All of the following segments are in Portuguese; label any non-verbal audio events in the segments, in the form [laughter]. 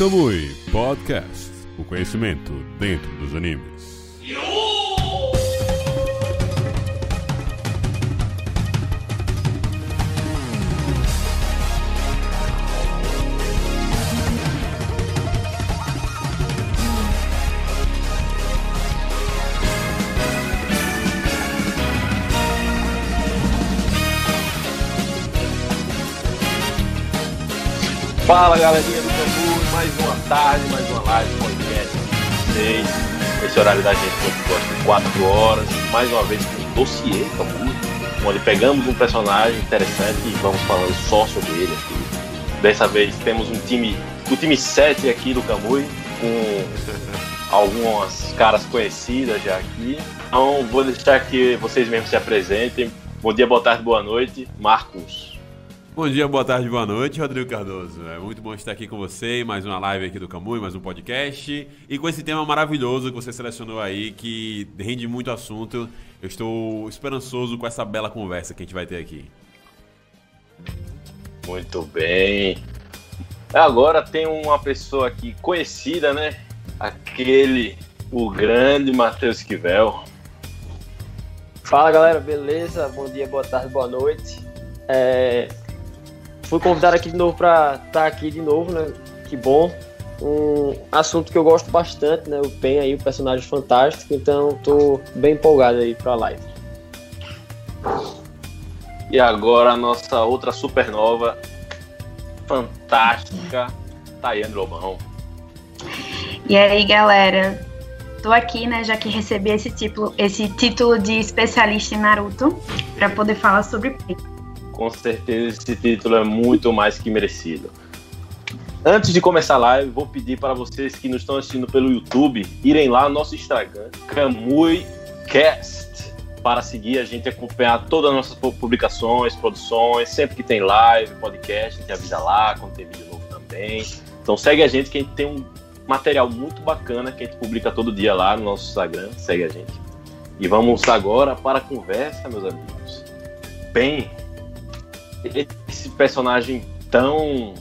Kamui Podcast. O conhecimento dentro dos animes. Fala galerinha tarde, mais uma live, podcast vocês. Esse horário da gente sempre gosta de 4 horas, mais uma vez com um dossiê Cambu, onde pegamos um personagem interessante e vamos falando só sobre ele aqui. Dessa vez temos um time, o time 7 aqui do Camui, com algumas caras conhecidas já aqui. Então vou deixar que vocês mesmos se apresentem. Bom dia, boa tarde, boa noite. Marcos. Bom dia, boa tarde, boa noite, Rodrigo Cardoso. É muito bom estar aqui com você, mais uma live aqui do Camui, mais um podcast. E com esse tema maravilhoso que você selecionou aí, que rende muito assunto. Eu estou esperançoso com essa bela conversa que a gente vai ter aqui. Muito bem. Agora tem uma pessoa aqui conhecida, né? Aquele, o grande Matheus Quivel. Fala galera, beleza? Bom dia, boa tarde, boa noite. É, fui convidado aqui de novo para estar tá aqui de novo, né? Que bom. Um assunto que eu gosto bastante, né? O Pen aí, o personagem fantástico, então tô bem empolgado aí para a live. E agora a nossa outra supernova fantástica, Tayane Lobão. E aí, galera? Tô aqui, né, já que recebi esse título, esse título de especialista em Naruto, para poder falar sobre Pen com certeza esse título é muito mais que merecido. Antes de começar a live, vou pedir para vocês que nos estão assistindo pelo YouTube irem lá no nosso Instagram, CamuiCast, para seguir a gente acompanhar todas as nossas publicações, produções, sempre que tem live, podcast, a gente avisa lá, quando tem vídeo novo também. Então segue a gente que a gente tem um material muito bacana que a gente publica todo dia lá no nosso Instagram, segue a gente. E vamos agora para a conversa, meus amigos. Bem, esse personagem tão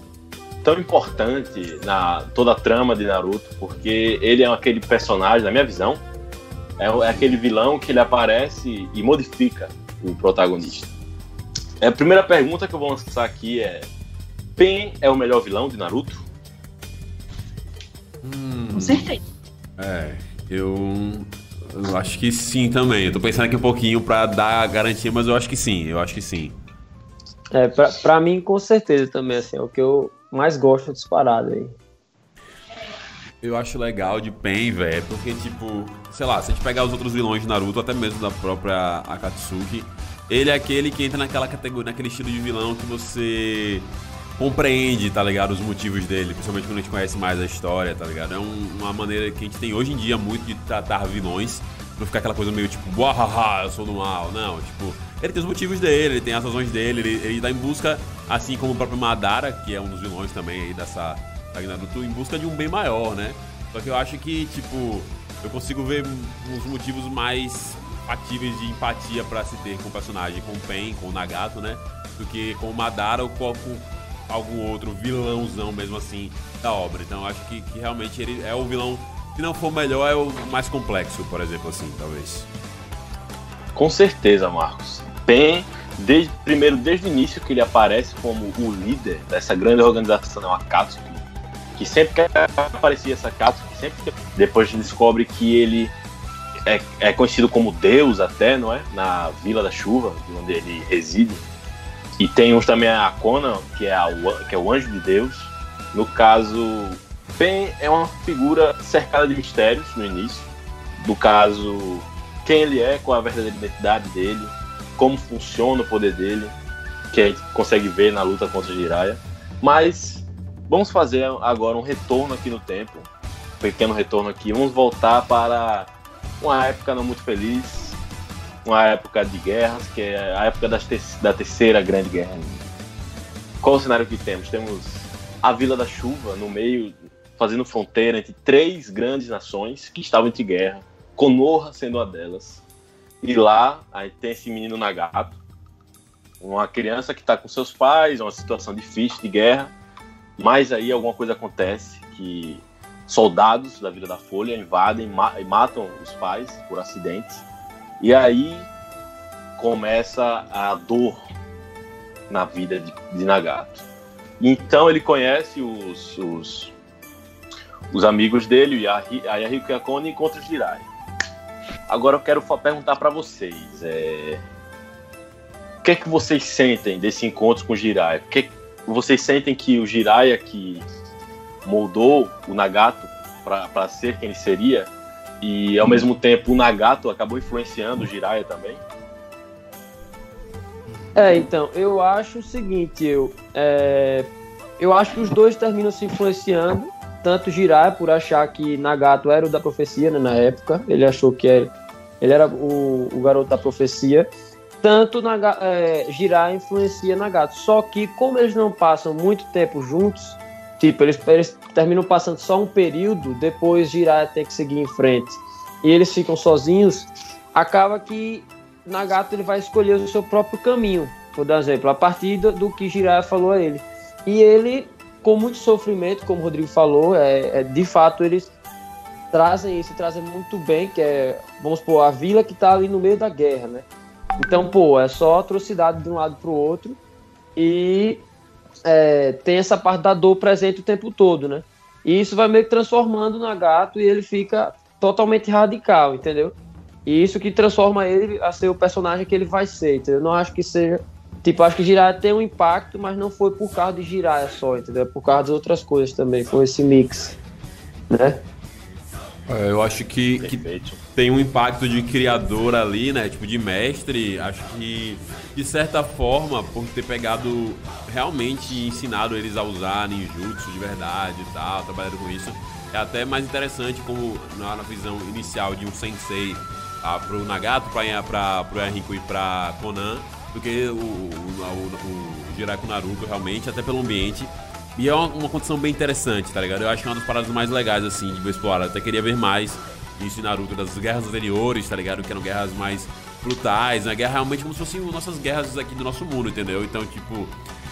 tão importante na toda a trama de Naruto, porque ele é aquele personagem, na minha visão, é, é aquele vilão que ele aparece e modifica o protagonista. É, a primeira pergunta que eu vou lançar aqui é: Pen é o melhor vilão de Naruto? Hum, Com certeza. É, eu, eu acho que sim também. Eu tô pensando aqui um pouquinho para dar a garantia, mas eu acho que sim, eu acho que sim. É, pra, pra mim, com certeza também, assim, é o que eu mais gosto disparado aí. Eu acho legal de Pen, velho, porque, tipo, sei lá, se a gente pegar os outros vilões de Naruto, até mesmo da própria Akatsuki, ele é aquele que entra naquela categoria, naquele estilo de vilão que você compreende, tá ligado? Os motivos dele, principalmente quando a gente conhece mais a história, tá ligado? É um, uma maneira que a gente tem hoje em dia muito de tratar vilões, não ficar aquela coisa meio tipo, haha, eu sou do mal. Não, tipo, ele tem os motivos dele, ele tem as razões dele, ele, ele tá em busca, assim como o próprio Madara, que é um dos vilões também aí dessa Naruto, em busca de um bem maior, né? Só que eu acho que, tipo, eu consigo ver uns motivos mais factíveis de empatia para se ter com o personagem, com o Pen, com o Nagato, né? Do que com o Madara ou com algum outro vilãozão mesmo assim da obra. Então eu acho que, que realmente ele é o vilão, se não for melhor, é o mais complexo, por exemplo, assim, talvez. Com certeza, Marcos. Pen, desde, primeiro, desde o início que ele aparece como o líder dessa grande organização, a Katsuki, que sempre que aparecia essa Katsuki, sempre depois descobre que ele é, é, conhecido como Deus até, não é? Na Vila da Chuva, onde ele reside. E tem uns também a Conan, que é, a, que é o anjo de Deus. No caso, Pen é uma figura cercada de mistérios no início. No caso, quem ele é, qual a verdadeira identidade dele, como funciona o poder dele, que a gente consegue ver na luta contra Jiraiya. Mas vamos fazer agora um retorno aqui no tempo, um pequeno retorno aqui. Vamos voltar para uma época não muito feliz, uma época de guerras, que é a época te da terceira grande guerra. Qual o cenário que temos? Temos a Vila da Chuva no meio, fazendo fronteira entre três grandes nações que estavam entre guerra, Konoha sendo uma delas. E lá aí tem esse menino Nagato, uma criança que está com seus pais, uma situação difícil de guerra, mas aí alguma coisa acontece que soldados da Vila da Folha invadem e matam os pais por acidentes. E aí começa a dor na vida de, de Nagato. Então ele conhece os, os, os amigos dele, o Yahiko Yakone, e encontra o Jirai. Agora eu quero perguntar para vocês, é... o que é que vocês sentem desse encontro com o Jiraiya? O que, é vocês sentem que o Jiraiya que moldou o Nagato para ser quem ele seria e ao mesmo tempo o Nagato acabou influenciando o Jiraiya também? É, então, eu acho o seguinte, eu, é, eu acho que os dois terminam se influenciando, tanto Jiraiya por achar que Nagato era o da profecia né, na época, ele achou que era, ele era o, o garoto da profecia, tanto Naga, é, Jiraiya influencia Nagato, só que como eles não passam muito tempo juntos, tipo, eles, eles terminam passando só um período, depois Jiraiya tem que seguir em frente, e eles ficam sozinhos, acaba que Nagato ele vai escolher o seu próprio caminho, por exemplo, a partir do, do que Jiraiya falou a ele. E ele, com muito sofrimento, como o Rodrigo falou, é, é de fato eles trazem isso, trazem muito bem, que é, vamos supor, a vila que está ali no meio da guerra, né? Então, pô, é só atrocidade de um lado para o outro e é, tem essa parte da dor presente o tempo todo, né? E isso vai meio que transformando o Nagato e ele fica totalmente radical, entendeu? E isso que transforma ele a ser o personagem que ele vai ser, entendeu? Eu não acho que seja. Tipo, acho que Jiraiya tem um impacto, mas não foi por causa de Jiraiya só, entendeu? Por causa das outras coisas também, foi esse mix, né? É, eu acho que, que tem um impacto de criador ali, né? Tipo, de mestre. Acho que, de certa forma, por ter pegado realmente ensinado eles a usar ninjutsu de verdade e tal, trabalhando com isso, é até mais interessante como na, na visão inicial de um sensei ah, pro Nagato, pra, pra, pro Enrico e pra Conan, do que o, o, o, o com Naruto, realmente, até pelo ambiente. E é uma, uma condição bem interessante, tá ligado? Eu acho que é uma das paradas mais legais, assim, de explorar. Eu até queria ver mais isso em Naruto, das guerras anteriores, tá ligado? Que eram guerras mais brutais, uma guerra realmente como se fossem nossas guerras aqui do nosso mundo, entendeu? Então, tipo,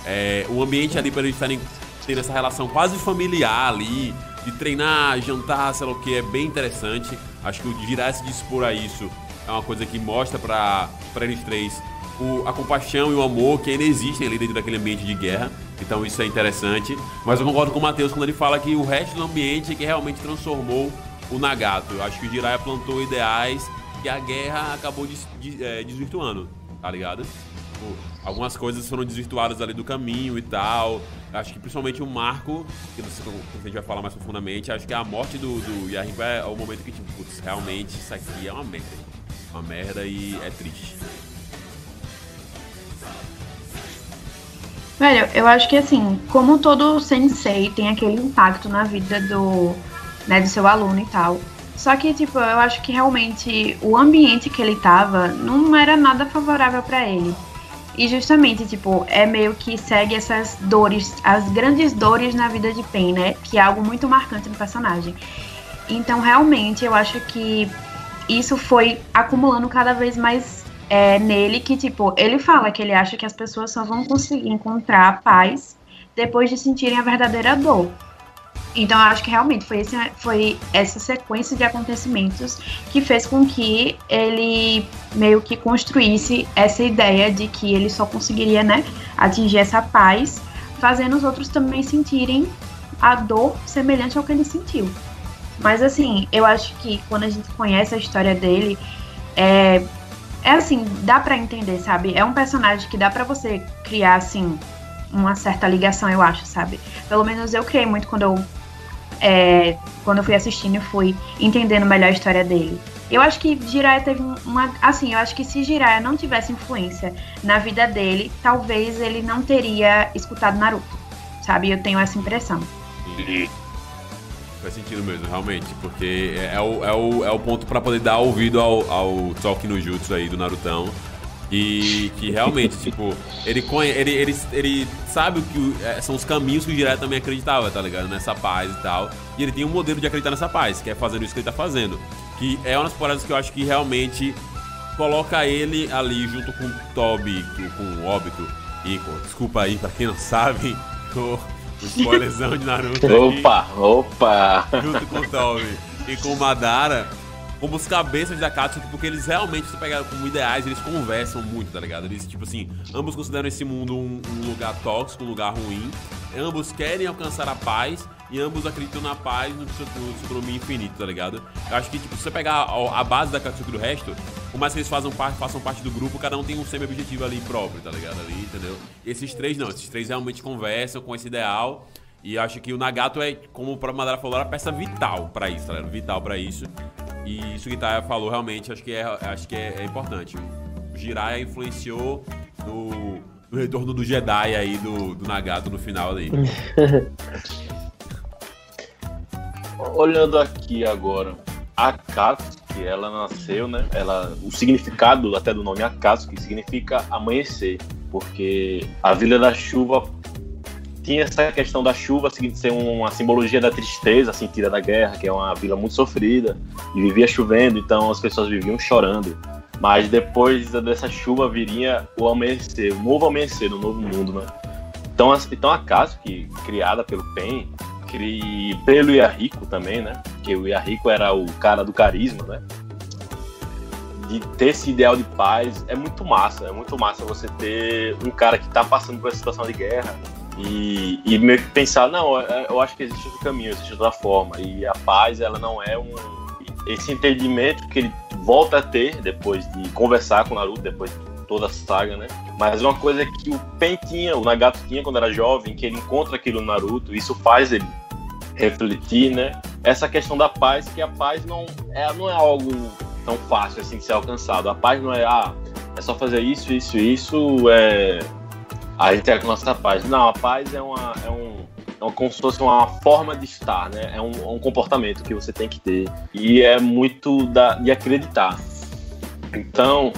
é, o ambiente ali pra eles estarem tendo essa relação quase familiar ali, de treinar, jantar, sei lá o que, é bem interessante. Acho que o virar se dispor a isso é uma coisa que mostra para eles três o, a compaixão e o amor que ainda existem ali dentro daquele ambiente de guerra. Então isso é interessante. Mas eu concordo com o Matheus quando ele fala que o resto do ambiente é que realmente transformou o Nagato. Eu acho que o Jiraiya plantou ideais que a guerra acabou é, desvirtuando, tá ligado? Tipo, algumas coisas foram desvirtuadas ali do caminho e tal. Acho que principalmente o marco, que a gente vai falar mais profundamente, acho que a morte do, do Yahiko é o momento que, tipo, putz, realmente isso aqui é uma merda. Uma merda e é triste. Velho, eu acho que assim, como todo sensei tem aquele impacto na vida do, né, do seu aluno e tal. Só que, tipo, eu acho que realmente o ambiente que ele tava não era nada favorável para ele. E justamente, tipo, é meio que segue essas dores, as grandes dores na vida de Pen, né? Que é algo muito marcante no personagem. Então, realmente, eu acho que isso foi acumulando cada vez mais é, nele, que, tipo, ele fala que ele acha que as pessoas só vão conseguir encontrar paz depois de sentirem a verdadeira dor. Então, eu acho que realmente foi, esse, foi essa sequência de acontecimentos que fez com que ele meio que construísse essa ideia de que ele só conseguiria né, atingir essa paz, fazendo os outros também sentirem a dor semelhante ao que ele sentiu. Mas, assim, eu acho que quando a gente conhece a história dele, é, é assim, dá para entender, sabe? É um personagem que dá para você criar, assim, uma certa ligação, eu acho, sabe? Pelo menos eu criei muito quando eu é, quando eu fui assistindo, eu fui entendendo melhor a história dele. Eu acho que Jiraiya teve uma. Assim, eu acho que se Jiraiya não tivesse influência na vida dele, talvez ele não teria escutado Naruto. Sabe? Eu tenho essa impressão. Faz sentido mesmo, realmente, porque é, é o, é o, é o ponto para poder dar ouvido ao, ao Talk no Jutsu aí do Narutão. E que realmente, [laughs] tipo, ele, ele, ele, ele sabe o que é, são os caminhos que o Jiraiya também acreditava, tá ligado? Nessa paz e tal. E ele tem um modelo de acreditar nessa paz, que é fazendo isso que ele tá fazendo. Que é uma das paradas que eu acho que realmente coloca ele ali junto com o Toby, com o Óbito. E, desculpa aí pra quem não sabe, [laughs] o, O spoilerzão de Naruto. Opa, aqui, opa! Junto com o Toby e com o Madara como os cabeças da Katsuki, porque eles realmente, se pegar como ideais, eles conversam muito, tá ligado? Eles, tipo assim, ambos consideram esse mundo um, um lugar tóxico, um lugar ruim. Ambos querem alcançar a paz e ambos acreditam na paz no, no infinito, tá ligado? Eu acho que, tipo, se você pegar a, a base da Katsuki do resto, por mais que eles façam parte, façam parte do grupo, cada um tem um semi-objetivo ali próprio, tá ligado? Ali, entendeu? E esses três não, esses três realmente conversam com esse ideal. E acho que o Nagato é, como o próprio Madara falou, a peça vital para isso, tá ligado? Vital para isso. E isso que Taia falou realmente acho que é, acho que é, é importante. O Jiraiya influenciou no, no, retorno do Jedi aí do, do Nagato no final ali. [laughs] Olhando aqui agora, Akatsuki, ela nasceu, né? Ela, o significado até do nome Akatsuki significa amanhecer, porque a Vila da Chuva tinha essa questão da chuva ser uma simbologia da tristeza sentida da guerra, que é uma vila muito sofrida e vivia chovendo, então as pessoas viviam chorando. Mas depois dessa chuva viria o amanhecer, o novo amanhecer, o novo mundo, né? Então, então a Katsuki, criada pelo Pen, cri... pelo Yahiko também, né? Que o Yahiko era o cara do carisma, né? De ter esse ideal de paz é muito massa, é muito massa você ter um cara que tá passando por essa situação de guerra e, e meio que pensar, não, eu acho que existe outro caminho, existe outra forma. E a paz, ela não é um. Esse entendimento que ele volta a ter depois de conversar com o Naruto, depois de toda a saga, né? Mas uma coisa que o Pen tinha, o Nagato tinha quando era jovem, que ele encontra aquilo no Naruto, isso faz ele refletir, né? Essa questão da paz, que a paz não é, não é algo tão fácil assim de ser alcançado. A paz não é, ah, é só fazer isso, isso, isso, é, a gente é a nossa paz. Não, a paz é uma, é um, é como se fosse uma forma de estar, né? É um, é um comportamento que você tem que ter. E é muito da, de acreditar. Então,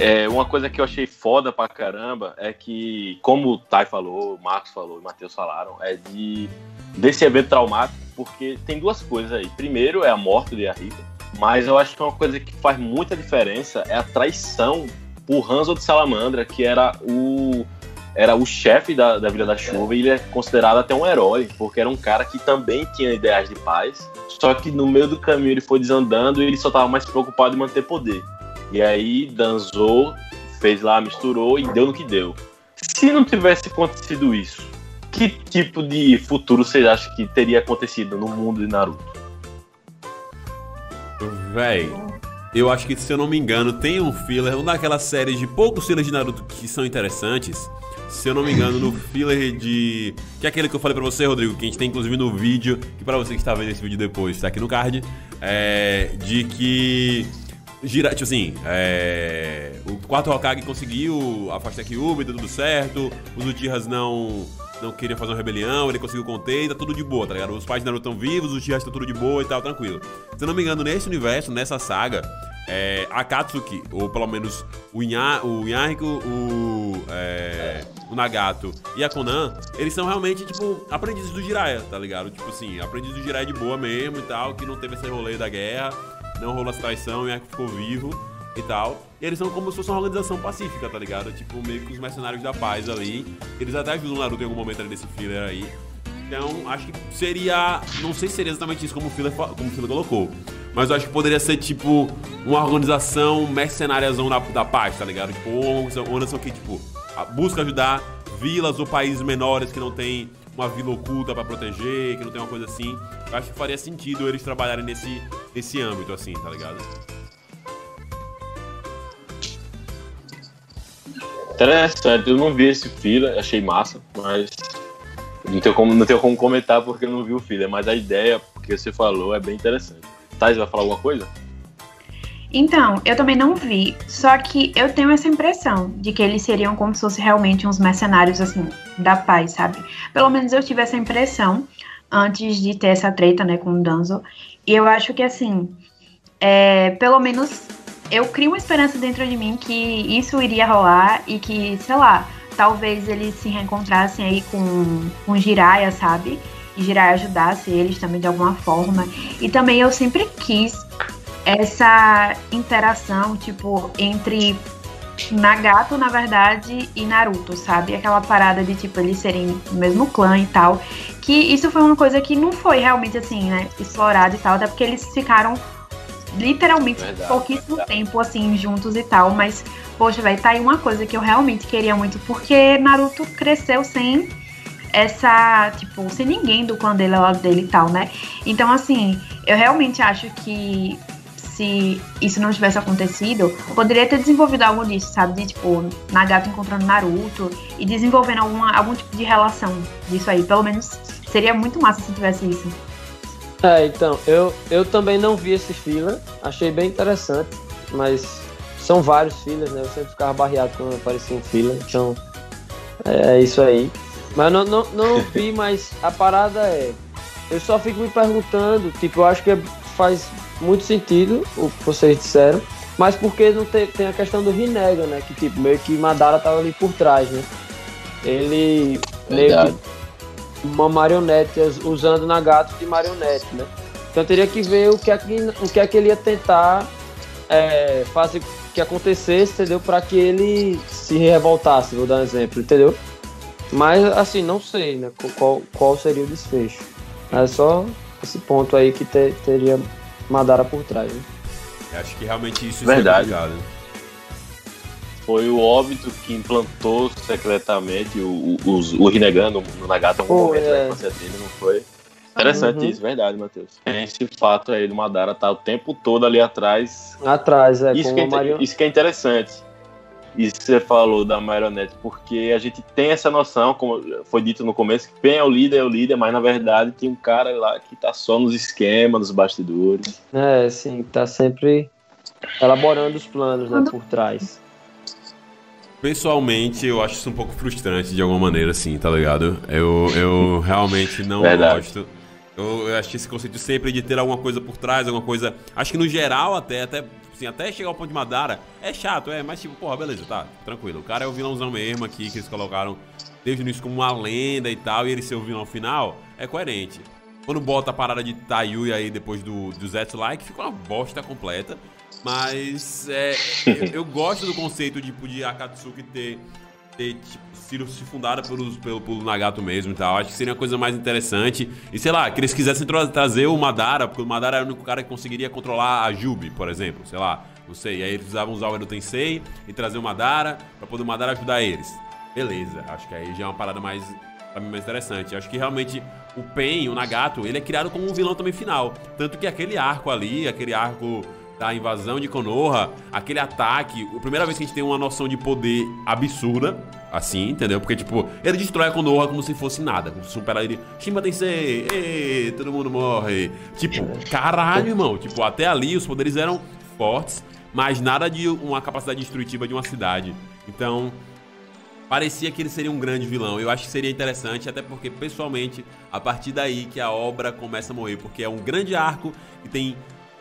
é, uma coisa que eu achei foda pra caramba é que, como o Tai falou, o Marcos falou, o Matheus falaram, é de desse evento traumático, porque tem duas coisas aí. Primeiro é a morte de Arriba, mas eu acho que uma coisa que faz muita diferença é a traição por Hanzo de Salamandra, que era o era o chefe da, da Vila da Chuva e ele é considerado até um herói, porque era um cara que também tinha ideais de paz, só que no meio do caminho ele foi desandando e ele só estava mais preocupado em manter poder. E aí dançou, fez lá, misturou e deu no que deu. Se não tivesse acontecido isso, que tipo de futuro vocês acham que teria acontecido no mundo de Naruto? Véi, eu acho que se eu não me engano, tem um filler, uma daquelas séries de poucos fillers de Naruto que são interessantes, se eu não me engano, no [laughs] filler de. Que é aquele que eu falei pra você, Rodrigo, que a gente tem inclusive no vídeo, que pra você que está vendo esse vídeo depois, tá aqui no card, é. De que. Gira, tipo assim, é, o quarto Hokage conseguiu afastar Kyuubi, deu tudo certo, os Uchihas não não queriam fazer uma rebelião, ele conseguiu conter tá tudo de boa, tá ligado? Os pais de Naruto estão vivos, os Uchihas estão tudo de boa e tal, tranquilo. Se eu não me engano, nesse universo, nessa saga, é, Akatsuki, ou pelo menos o, Inya, o Yahiko, o, é, o Nagato e a Konan, eles são realmente, tipo, aprendizes do Jiraiya, tá ligado? Tipo assim, aprendizes do Jiraiya de boa mesmo e tal, que não teve esse rolê da guerra, não rolou essa traição, Yahiko ficou vivo e tal. E eles são como se fosse uma organização pacífica, tá ligado? Tipo, meio que os mercenários da paz ali. Eles até ajudam o Naruto em algum momento ali desse filler aí. Então, acho que seria. Não sei se seria exatamente isso como o Filler, como o Filler colocou. Mas eu acho que poderia ser, tipo, uma organização mercenáriazão da, da paz, tá ligado? Tipo, uma organização que, tipo, busca ajudar vilas ou países menores que não tem uma vila oculta para proteger, que não tem uma coisa assim. Eu acho que faria sentido eles trabalharem nesse, nesse âmbito, assim, tá ligado? Interessante, eu não vi esse fila, achei massa, mas não tenho como, não tenho como comentar porque eu não vi o filler, mas a ideia que você falou é bem interessante. Thais, vai falar alguma coisa? Então, eu também não vi, só que eu tenho essa impressão de que eles seriam como se fossem realmente uns mercenários, assim, da paz, sabe? Pelo menos eu tive essa impressão antes de ter essa treta, né, com o Danzo. E eu acho que, assim, é, pelo menos eu crio uma esperança dentro de mim que isso iria rolar e que, sei lá, talvez eles se reencontrassem aí com, com Jiraiya, sabe? E Jiraiya ajudasse eles também de alguma forma. E também eu sempre quis essa interação, tipo, entre Nagato, na verdade, e Naruto, sabe? Aquela parada de, tipo, eles serem do mesmo clã e tal. Que isso foi uma coisa que não foi realmente, assim, né, explorado e tal, até porque eles ficaram literalmente Verdade, pouquíssimo verdade. tempo, assim, juntos e tal. Mas, poxa, velho, tá aí uma coisa que eu realmente queria muito, porque Naruto cresceu sem essa, tipo, sem ninguém do clã dele ao lado dele e tal, né? Então, assim, eu realmente acho que se isso não tivesse acontecido, poderia ter desenvolvido algo disso, sabe? De, tipo, Nagato encontrando Naruto e desenvolvendo alguma, algum tipo de relação disso aí. Pelo menos seria muito massa se tivesse isso. É, então, eu, eu também não vi esse filler, achei bem interessante, mas são vários fillers, né? Eu sempre ficava barreado quando aparecia um filler, então é, é isso aí. Mas não, não, não [laughs] vi, mas a parada é. Eu só fico me perguntando, tipo, eu acho que faz muito sentido o que vocês disseram, mas porque não tem, tem a questão do Rinnegan, né? Que tipo, meio que Madara tava ali por trás, né? Ele meio Verdade. que uma marionete, us- usando Nagato de marionete, né? Então teria que ver o que é que, o que, é que ele ia tentar é, fazer que acontecesse, entendeu? Para que ele se revoltasse, vou dar um exemplo, entendeu? Mas assim, não sei, né? Qual- Qual, qual seria o desfecho. É só esse ponto aí que te- teria Madara por trás, né? Acho que realmente isso Verdade. é complicado. Foi o óbito que implantou secretamente o, o, os- o Rinnegan no, no algum Pô, momento é. da infância dele, não foi? Interessante Uhum. isso, verdade, Matheus. Tem esse fato aí do Madara tá o tempo todo ali atrás. Atrás, é, isso, que é, marionete. isso que é interessante. Isso que você falou da marionete, porque a gente tem essa noção, como foi dito no começo, que quem é o líder é o líder, mas na verdade tem um cara lá que tá só nos esquemas, nos bastidores. É, sim, tá sempre elaborando os planos, né, por trás. Pessoalmente, eu acho isso um pouco frustrante de alguma maneira, assim, tá ligado? Eu, eu realmente não Verdade. gosto. Eu, eu acho que esse conceito sempre de ter alguma coisa por trás, alguma coisa. Acho que no geral, até, até, assim, até chegar ao ponto de Madara, é chato, é, mas tipo, porra, beleza, tá, tranquilo. O cara é o vilãozão mesmo aqui, que eles colocaram desde o início como uma lenda e tal, e ele ser o vilão final, é coerente. Quando bota a parada de Tayuya aí depois do, do Zetsu Like, fica uma bosta completa. Mas é, eu, eu gosto do conceito tipo, de Akatsuki ter, ter tipo, sido se fundada pelo, pelo Nagato mesmo e tal. Acho que seria uma coisa mais interessante. E sei lá, que eles quisessem tra- trazer o Madara, porque o Madara era o único cara que conseguiria controlar a Jubi, por exemplo. Sei lá, não sei. E aí eles precisavam usar o Edo Tensei e trazer o Madara pra poder o Madara ajudar eles. Beleza, acho que aí já é uma parada mais pra mim mais interessante. Acho que realmente o Pen, o Nagato, ele é criado como um vilão também final. Tanto que aquele arco ali, aquele arco da invasão de Konoha, aquele ataque, a primeira vez que a gente tem uma noção de poder absurda, assim, entendeu? Porque, tipo, ele destrói a Konoha como se fosse nada, como se pela ele, Shimba Tensei, ei, todo mundo morre. Tipo, caralho, irmão, tipo, até ali os poderes eram fortes, mas nada de uma capacidade destrutiva de uma cidade. Então, parecia que ele seria um grande vilão. Eu acho que seria interessante, até porque, pessoalmente, a partir daí que a obra começa a morrer, porque é um grande arco e tem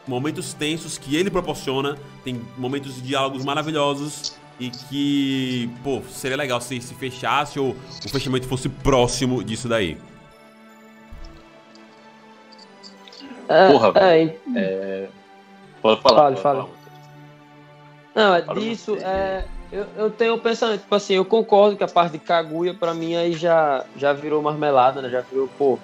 momentos tensos que ele proporciona, tem momentos de diálogos maravilhosos e que, pô, seria legal se se fechasse ou o fechamento fosse próximo disso daí. É, Porra, é, em- Pode falar. Fale, pode fale. falar. Não, é Fala disso, você. é, eu, eu tenho um pensamento, tipo assim, eu concordo que a parte de Kaguya pra mim aí já, já virou marmelada, né? Já virou, pô,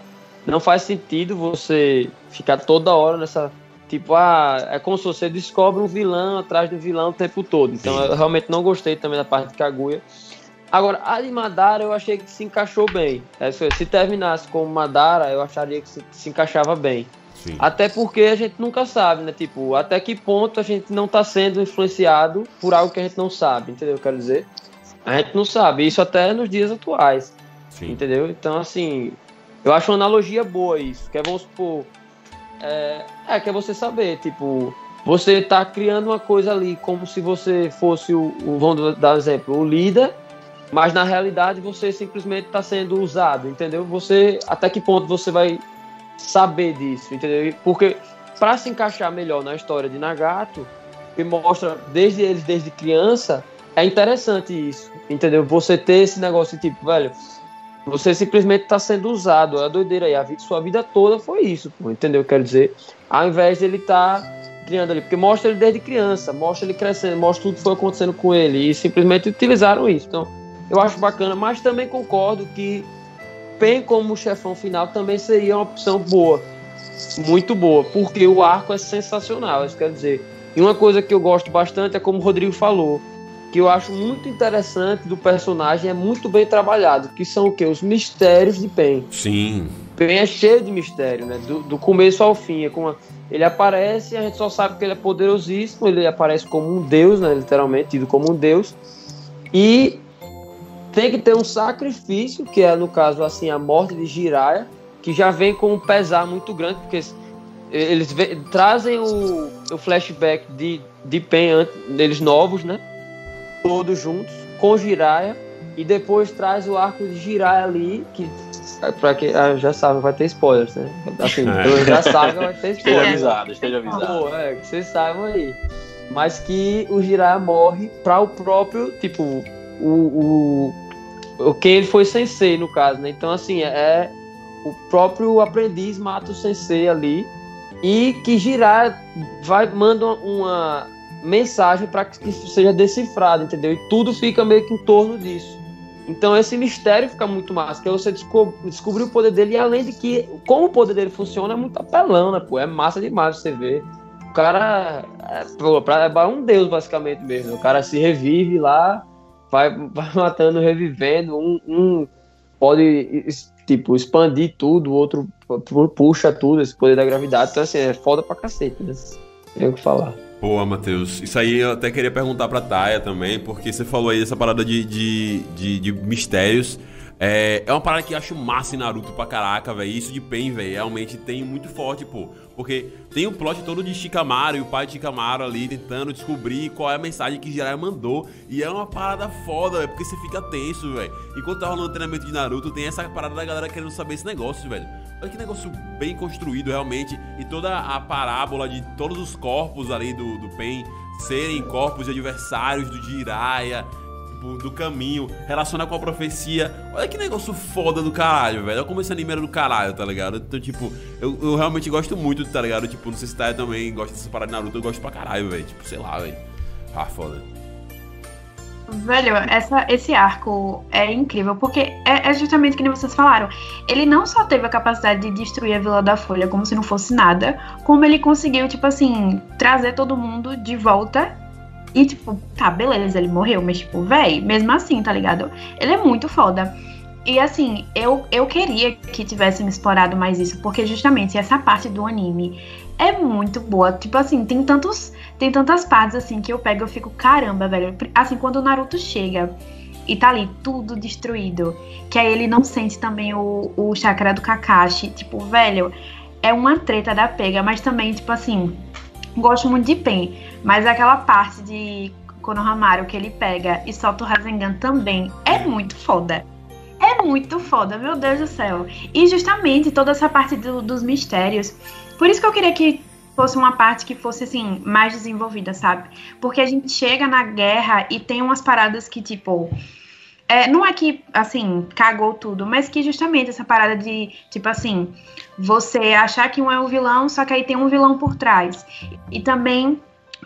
não faz sentido você ficar toda hora nessa, tipo, ah, é como se você descobre um vilão atrás do vilão o tempo todo. Então Sim. eu realmente não gostei também da parte de Kaguya. Agora, a de Madara eu achei que se encaixou bem. É, se se terminasse com Madara, eu acharia que se, se encaixava bem. Sim. Até porque a gente nunca sabe, né? Tipo, até que ponto a gente não tá sendo influenciado por algo que a gente não sabe, entendeu? Quero dizer, a gente não sabe. Isso até nos dias atuais, Sim. entendeu? Então, assim, eu acho uma analogia boa isso. Que é, vamos supor, é, é que é você saber, tipo, você tá criando uma coisa ali como se você fosse o, o vamos dar um exemplo, o líder, mas na realidade você simplesmente está sendo usado, entendeu? Você, até que ponto você vai saber disso, entendeu? Porque para se encaixar melhor na história de Nagato, que mostra desde eles desde criança, é interessante isso, entendeu? Você ter esse negócio tipo, velho, você simplesmente está sendo usado, é a doideira aí, a vida, sua vida toda foi isso, pô, entendeu? Quero dizer, ao invés de ele estar criando ali, porque mostra ele desde criança, mostra ele crescendo, mostra tudo que foi acontecendo com ele e simplesmente utilizaram isso. Então, eu acho bacana, mas também concordo que Pen como chefão final também seria uma opção boa, muito boa, porque o arco é sensacional, isso quer dizer. E uma coisa que eu gosto bastante é como o Rodrigo falou, que eu acho muito interessante do personagem, é muito bem trabalhado, que são o que? Os mistérios de Pen. Sim. Pen é cheio de mistério, né? Do, do começo ao fim. É como ele aparece e a gente só sabe que ele é poderosíssimo, ele aparece como um deus, né? Literalmente, tido como um deus. E tem que ter um sacrifício, que é, no caso, assim, a morte de Jiraiya, que já vem com um pesar muito grande, porque eles trazem o, o flashback de, de Pen, deles novos, né? Todos juntos, com Jiraiya, e depois traz o arco de Jiraiya ali, que pra quem ah, já sabe, vai ter spoilers, né? Assim, [laughs] é. já sabe, vai ter spoilers. Esteja avisado, esteja avisado. Pô, é, que vocês saibam aí. Mas que o Jiraiya morre para o próprio, tipo, o, o, o quem ele foi sensei, no caso, né? Então, assim, é o próprio aprendiz mata o sensei ali e que Jiraiya vai, manda uma, mensagem para que seja decifrado, entendeu? E tudo fica meio que em torno disso. Então esse mistério fica muito massa, que você descobrir o poder dele e além de que como o poder dele funciona é muito apelão, né, pô? É massa demais você ver. O cara é, pô, é um deus basicamente mesmo. O cara se revive lá, vai, [laughs] vai matando, revivendo, um, um pode tipo expandir tudo, o outro puxa tudo, esse poder da gravidade. Então assim, é foda pra cacete, né? Tem o que falar. Boa, Matheus. Isso aí eu até queria perguntar pra Taia também, porque você falou aí dessa parada de, de, de, de mistérios. É, é uma parada que eu acho massa em Naruto pra caraca, velho. Isso de Pen, velho, realmente tem muito forte, pô. Porque tem o plot todo de Shikamaru e o pai de Shikamaru ali tentando descobrir qual é a mensagem que Jiraiya mandou. E é uma parada foda, velho, porque você fica tenso, velho. Enquanto tá rolando o treinamento de Naruto, tem essa parada da galera querendo saber esse negócio, velho. Olha que negócio bem construído, realmente. E toda a parábola de todos os corpos ali do, do Pen serem corpos de adversários do Jiraiya tipo, do caminho, relaciona com a profecia. Olha que negócio foda do caralho, velho. Olha como esse anime era do caralho, tá ligado? Então, tipo, eu, eu realmente gosto muito, tá ligado? Tipo, não sei se tá também gosta dessa parada de Naruto, eu gosto pra caralho, velho. Tipo, sei lá, velho. Ah, foda. Velho, essa, esse arco é incrível, porque é, é, justamente o que vocês falaram. Ele não só teve a capacidade de destruir a Vila da Folha como se não fosse nada, como ele conseguiu, tipo assim, trazer todo mundo de volta e, tipo, tá, beleza, ele morreu, mas, tipo, véi, mesmo assim, tá ligado? Ele é muito foda. E assim, eu, eu queria que tivessem explorado mais isso, porque justamente essa parte do anime é muito boa. Tipo assim, tem tantos. Tem tantas partes assim que eu pego eu fico, caramba, velho. Assim, quando o Naruto chega e tá ali tudo destruído, que aí ele não sente também o, o chakra do Kakashi, tipo, velho, é uma treta da pega, mas também, tipo assim, gosto muito de Pen. Mas aquela parte de Konohamaru que ele pega e solta o Rasengan também é muito foda. É muito foda, meu Deus do céu. E justamente toda essa parte do, dos mistérios. Por isso que eu queria que fosse uma parte que fosse assim mais desenvolvida, sabe? Porque a gente chega na guerra e tem umas paradas que tipo é, não é que assim cagou tudo, mas que justamente essa parada de tipo assim você achar que um é o vilão, só que aí tem um vilão por trás. E também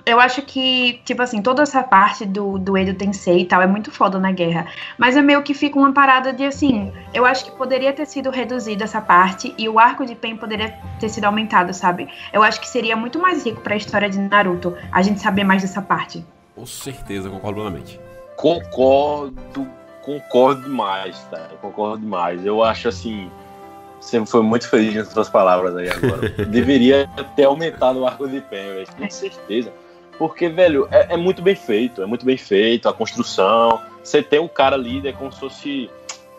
eu acho que, tipo assim, toda essa parte do, do Edo Tensei e tal é muito foda na guerra. Mas é meio que fica uma parada de assim. Eu acho que poderia ter sido reduzida essa parte e o arco de Pen poderia ter sido aumentado, sabe? Eu acho que seria muito mais rico pra história de Naruto a gente saber mais dessa parte. Com certeza, concordo plenamente. Concordo, concordo demais, tá? Concordo demais. Eu acho assim. Você foi muito feliz nas suas palavras aí agora. [laughs] Deveria ter aumentado o arco de Pen, velho. Com certeza. Porque, velho, é, é, muito bem feito, é muito bem feito, a construção. Você tem um cara líder como se fosse.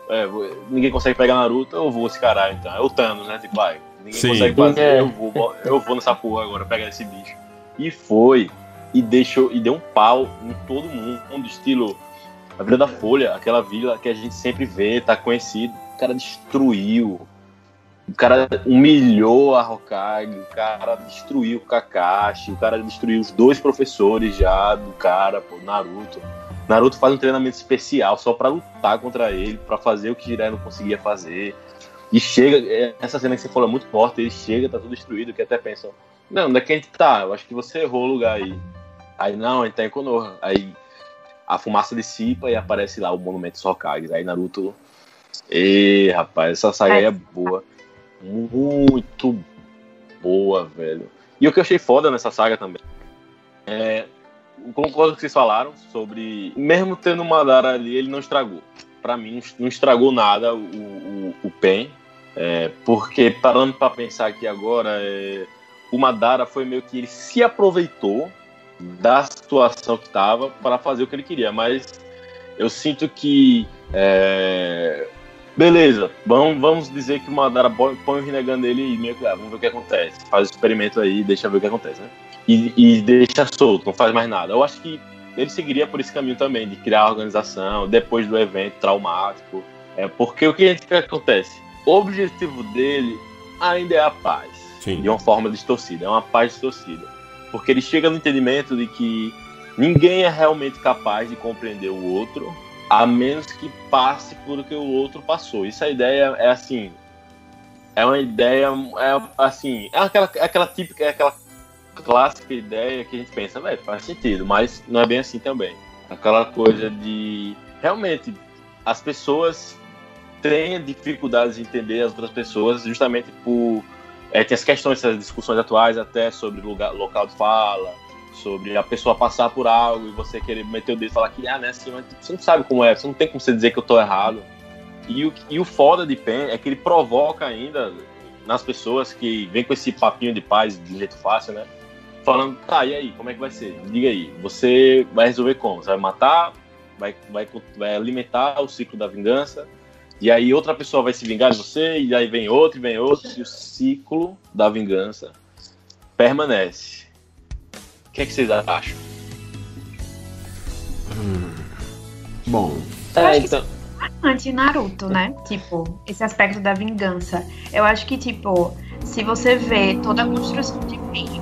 É, ninguém consegue pegar Naruto, eu vou esse caralho, então. É o Thanos, né? Tipo, pai, ninguém Sim. consegue fazer, é. eu vou, eu vou nessa porra agora pegar esse bicho. E foi. E deixou, e deu um pau em todo mundo, estilo a Vila da Folha, aquela vila que a gente sempre vê, tá conhecido. O cara destruiu o cara humilhou a Hokage, o cara destruiu o Kakashi, o cara destruiu os dois professores já do cara, pô, Naruto. Naruto faz um treinamento especial só para lutar contra ele, para fazer o que Jiraiya não conseguia fazer. E chega, é, essa cena que você falou é muito forte, ele chega, tá tudo destruído, que até pensam, Não, onde é que a gente tá? Eu acho que você errou o lugar aí. Aí, não, a gente tá em Konoha. Aí a fumaça dissipa e aparece lá o monumento Hokage. Aí Naruto. E rapaz, essa saga aí é boa. Muito boa, velho. E o que eu achei foda nessa saga também é. Concordo com o que vocês falaram sobre. Mesmo tendo o Madara ali, ele não estragou. Para mim, não estragou nada o, o, o Pen. É, porque, parando para pensar aqui agora, é, o Madara foi meio que ele se aproveitou da situação que estava para fazer o que ele queria. Mas eu sinto que. É, beleza, vamos, vamos dizer que o Madara põe o Rinnegan nele e meio que ah, vamos ver o que acontece. Faz o experimento aí e deixa ver o que acontece, né? E, e deixa solto, não faz mais nada. Eu acho que ele seguiria por esse caminho também, de criar a organização depois do evento traumático. É, porque o que, gente, que acontece? O objetivo dele ainda é a paz. Sim. De uma forma distorcida, é uma paz distorcida. Porque ele chega no entendimento de que ninguém é realmente capaz de compreender o outro, a menos que passe por o que o outro passou. Isso a ideia é assim. É uma ideia, é assim, é aquela, é aquela típica, é aquela clássica ideia que a gente pensa, velho, faz sentido, mas não é bem assim também. Aquela coisa de realmente as pessoas têm dificuldades de entender as outras pessoas justamente por é, tem as questões, essas discussões atuais até sobre lugar, local de fala, sobre a pessoa passar por algo e você querer meter o dedo e falar que, ah, né, assim, mas você não sabe como é, você não tem como você dizer que eu tô errado. E o, e o foda de Pen é que ele provoca ainda nas pessoas que vem com esse papinho de paz de jeito fácil, né? Falando, tá, e aí, como é que vai ser? Diga aí, você vai resolver como? Você vai matar, vai, vai, vai alimentar o ciclo da vingança, e aí outra pessoa vai se vingar de você, e aí vem outro, e vem outro, e o ciclo da vingança permanece. O que, é que vocês acham? Hum, bom. É, então. Antes Naruto, né? Tipo, esse aspecto da vingança. Eu acho que, tipo, se você vê toda a construção de Pain,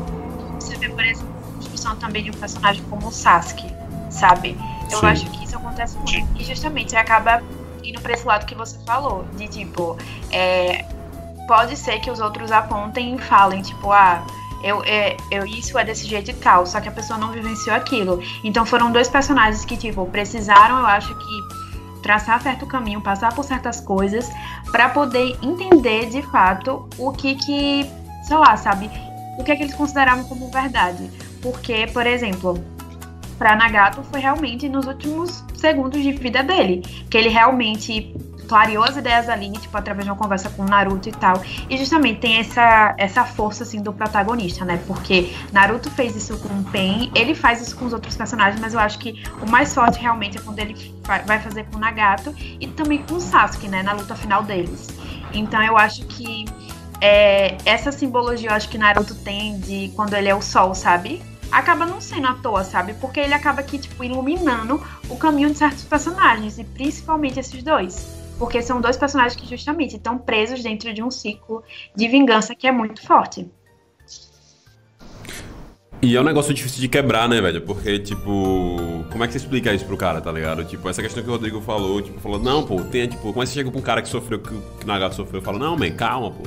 você vê, por exemplo, a construção também de um personagem como o Sasuke, sabe? Eu Sim. acho que isso acontece muito. E justamente acaba indo pra esse lado que você falou, de tipo, é, pode ser que os outros apontem e falem, tipo, ah, eu, é, eu, isso é desse jeito e tal, só que a pessoa não vivenciou aquilo. Então foram dois personagens que, tipo, precisaram, eu acho que, traçar certo caminho, passar por certas coisas, para poder entender de fato o que que, sei lá, sabe, o que é que eles consideravam como verdade. Porque, por exemplo, para Nagato foi realmente nos últimos segundos de vida dele, que ele realmente clareou as ideias ali, tipo, através de uma conversa com Naruto e tal. E justamente tem essa, essa força, assim, do protagonista, né? Porque Naruto fez isso com o Pen, ele faz isso com os outros personagens, mas eu acho que o mais forte realmente é quando ele vai fazer com o Nagato e também com o Sasuke, né? Na luta final deles. Então eu acho que é, essa simbologia eu acho que Naruto tem de quando ele é o sol, sabe? acaba não sendo à toa, sabe? Porque ele acaba aqui, tipo, iluminando o caminho de certos personagens, e principalmente esses dois. Porque são dois personagens que justamente estão presos dentro de um ciclo de vingança que é muito forte. E é um negócio difícil de quebrar, né, velho? Porque, tipo, como é que você explica isso pro cara, tá ligado? Tipo, essa questão que o Rodrigo falou, tipo, falou, não, pô, tem, tipo, como é que você chega pra um cara que sofreu, que, o Nagato sofreu, fala, não, man, calma, pô,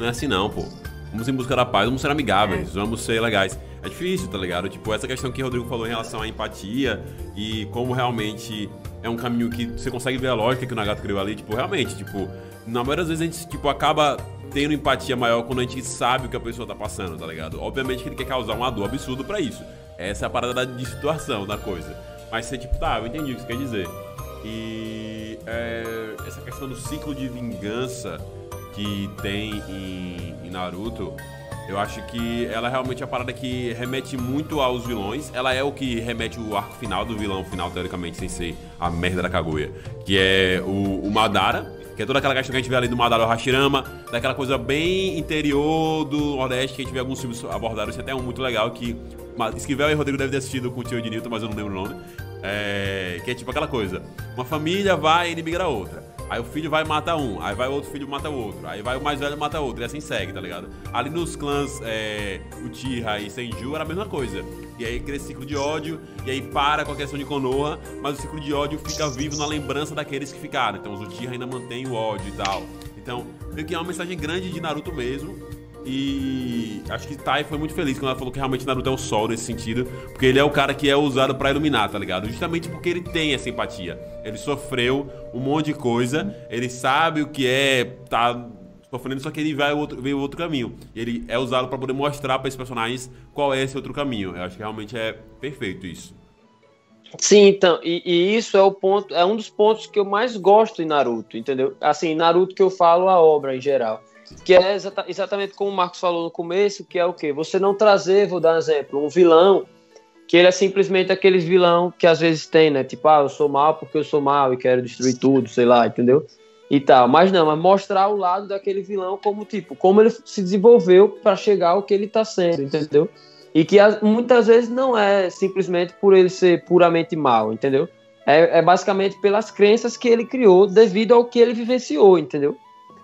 não é assim não, pô. Vamos em busca da paz, vamos ser amigáveis, vamos ser legais. É difícil, tá ligado? Tipo, essa questão que o Rodrigo falou em relação à empatia e como realmente é um caminho que você consegue ver a lógica que o Nagato criou ali, tipo, realmente, tipo, na maioria das vezes a gente, tipo, acaba tendo empatia maior quando a gente sabe o que a pessoa tá passando, tá ligado? Obviamente que ele quer causar uma dor absurda para isso. Essa é a parada da, de situação da coisa. Mas você, tipo, tá, eu entendi o que você quer dizer. E é, essa questão do ciclo de vingança que tem em, em Naruto eu acho que ela é realmente a parada que remete muito aos vilões. Ela é o que remete o arco final do vilão final, teoricamente, sem ser a merda da Kaguya. Que é o, o Madara, que é toda aquela questão que a gente vê ali do Madara Hashirama, daquela coisa bem interior do Nordeste, que a gente vê alguns filmes abordaram. Isso é até um muito legal, que Esquivel e Rodrigo devem ter assistido com o tio de Newton, mas eu não lembro o nome. É, que é tipo aquela coisa: uma família vai inimigar a outra. Aí o filho vai matar um, aí vai o outro filho mata o outro, aí vai o mais velho mata outro, e assim segue, tá ligado? Ali nos clãs é, Uchiha e Senju era a mesma coisa. E aí cria esse ciclo de ódio, e aí para com a questão de Konoha, mas o ciclo de ódio fica vivo na lembrança daqueles que ficaram. Então os Uchiha ainda mantêm o ódio e tal. Então, meio que é uma mensagem grande de Naruto mesmo, E acho que Tai foi muito feliz quando ela falou que realmente Naruto é o sol nesse sentido, porque ele é o cara que é usado para iluminar, tá ligado? Justamente porque ele tem essa empatia. Ele sofreu um monte de coisa, ele sabe o que é tá sofrendo, só que ele vai outro, veio outro caminho. E ele é usado para poder mostrar para esses personagens qual é esse outro caminho. Eu acho que realmente é perfeito isso. Sim, então, e, e, isso é o ponto, é um dos pontos que eu mais gosto em Naruto, entendeu? Assim, Naruto que eu falo a obra em geral, que é exata, exatamente como o Marcos falou no começo, que é o quê? Você não trazer, vou dar um exemplo, um vilão que ele é simplesmente aqueles vilão que às vezes tem, né? Tipo, ah, eu sou mal porque eu sou mal e quero destruir tudo, sei lá, entendeu? E tal. Mas não, mas mostrar o lado daquele vilão como tipo, como ele se desenvolveu para chegar ao que ele tá sendo, entendeu? E que muitas vezes não é simplesmente por ele ser puramente mal, entendeu? É, é, basicamente pelas crenças que ele criou devido ao que ele vivenciou, entendeu?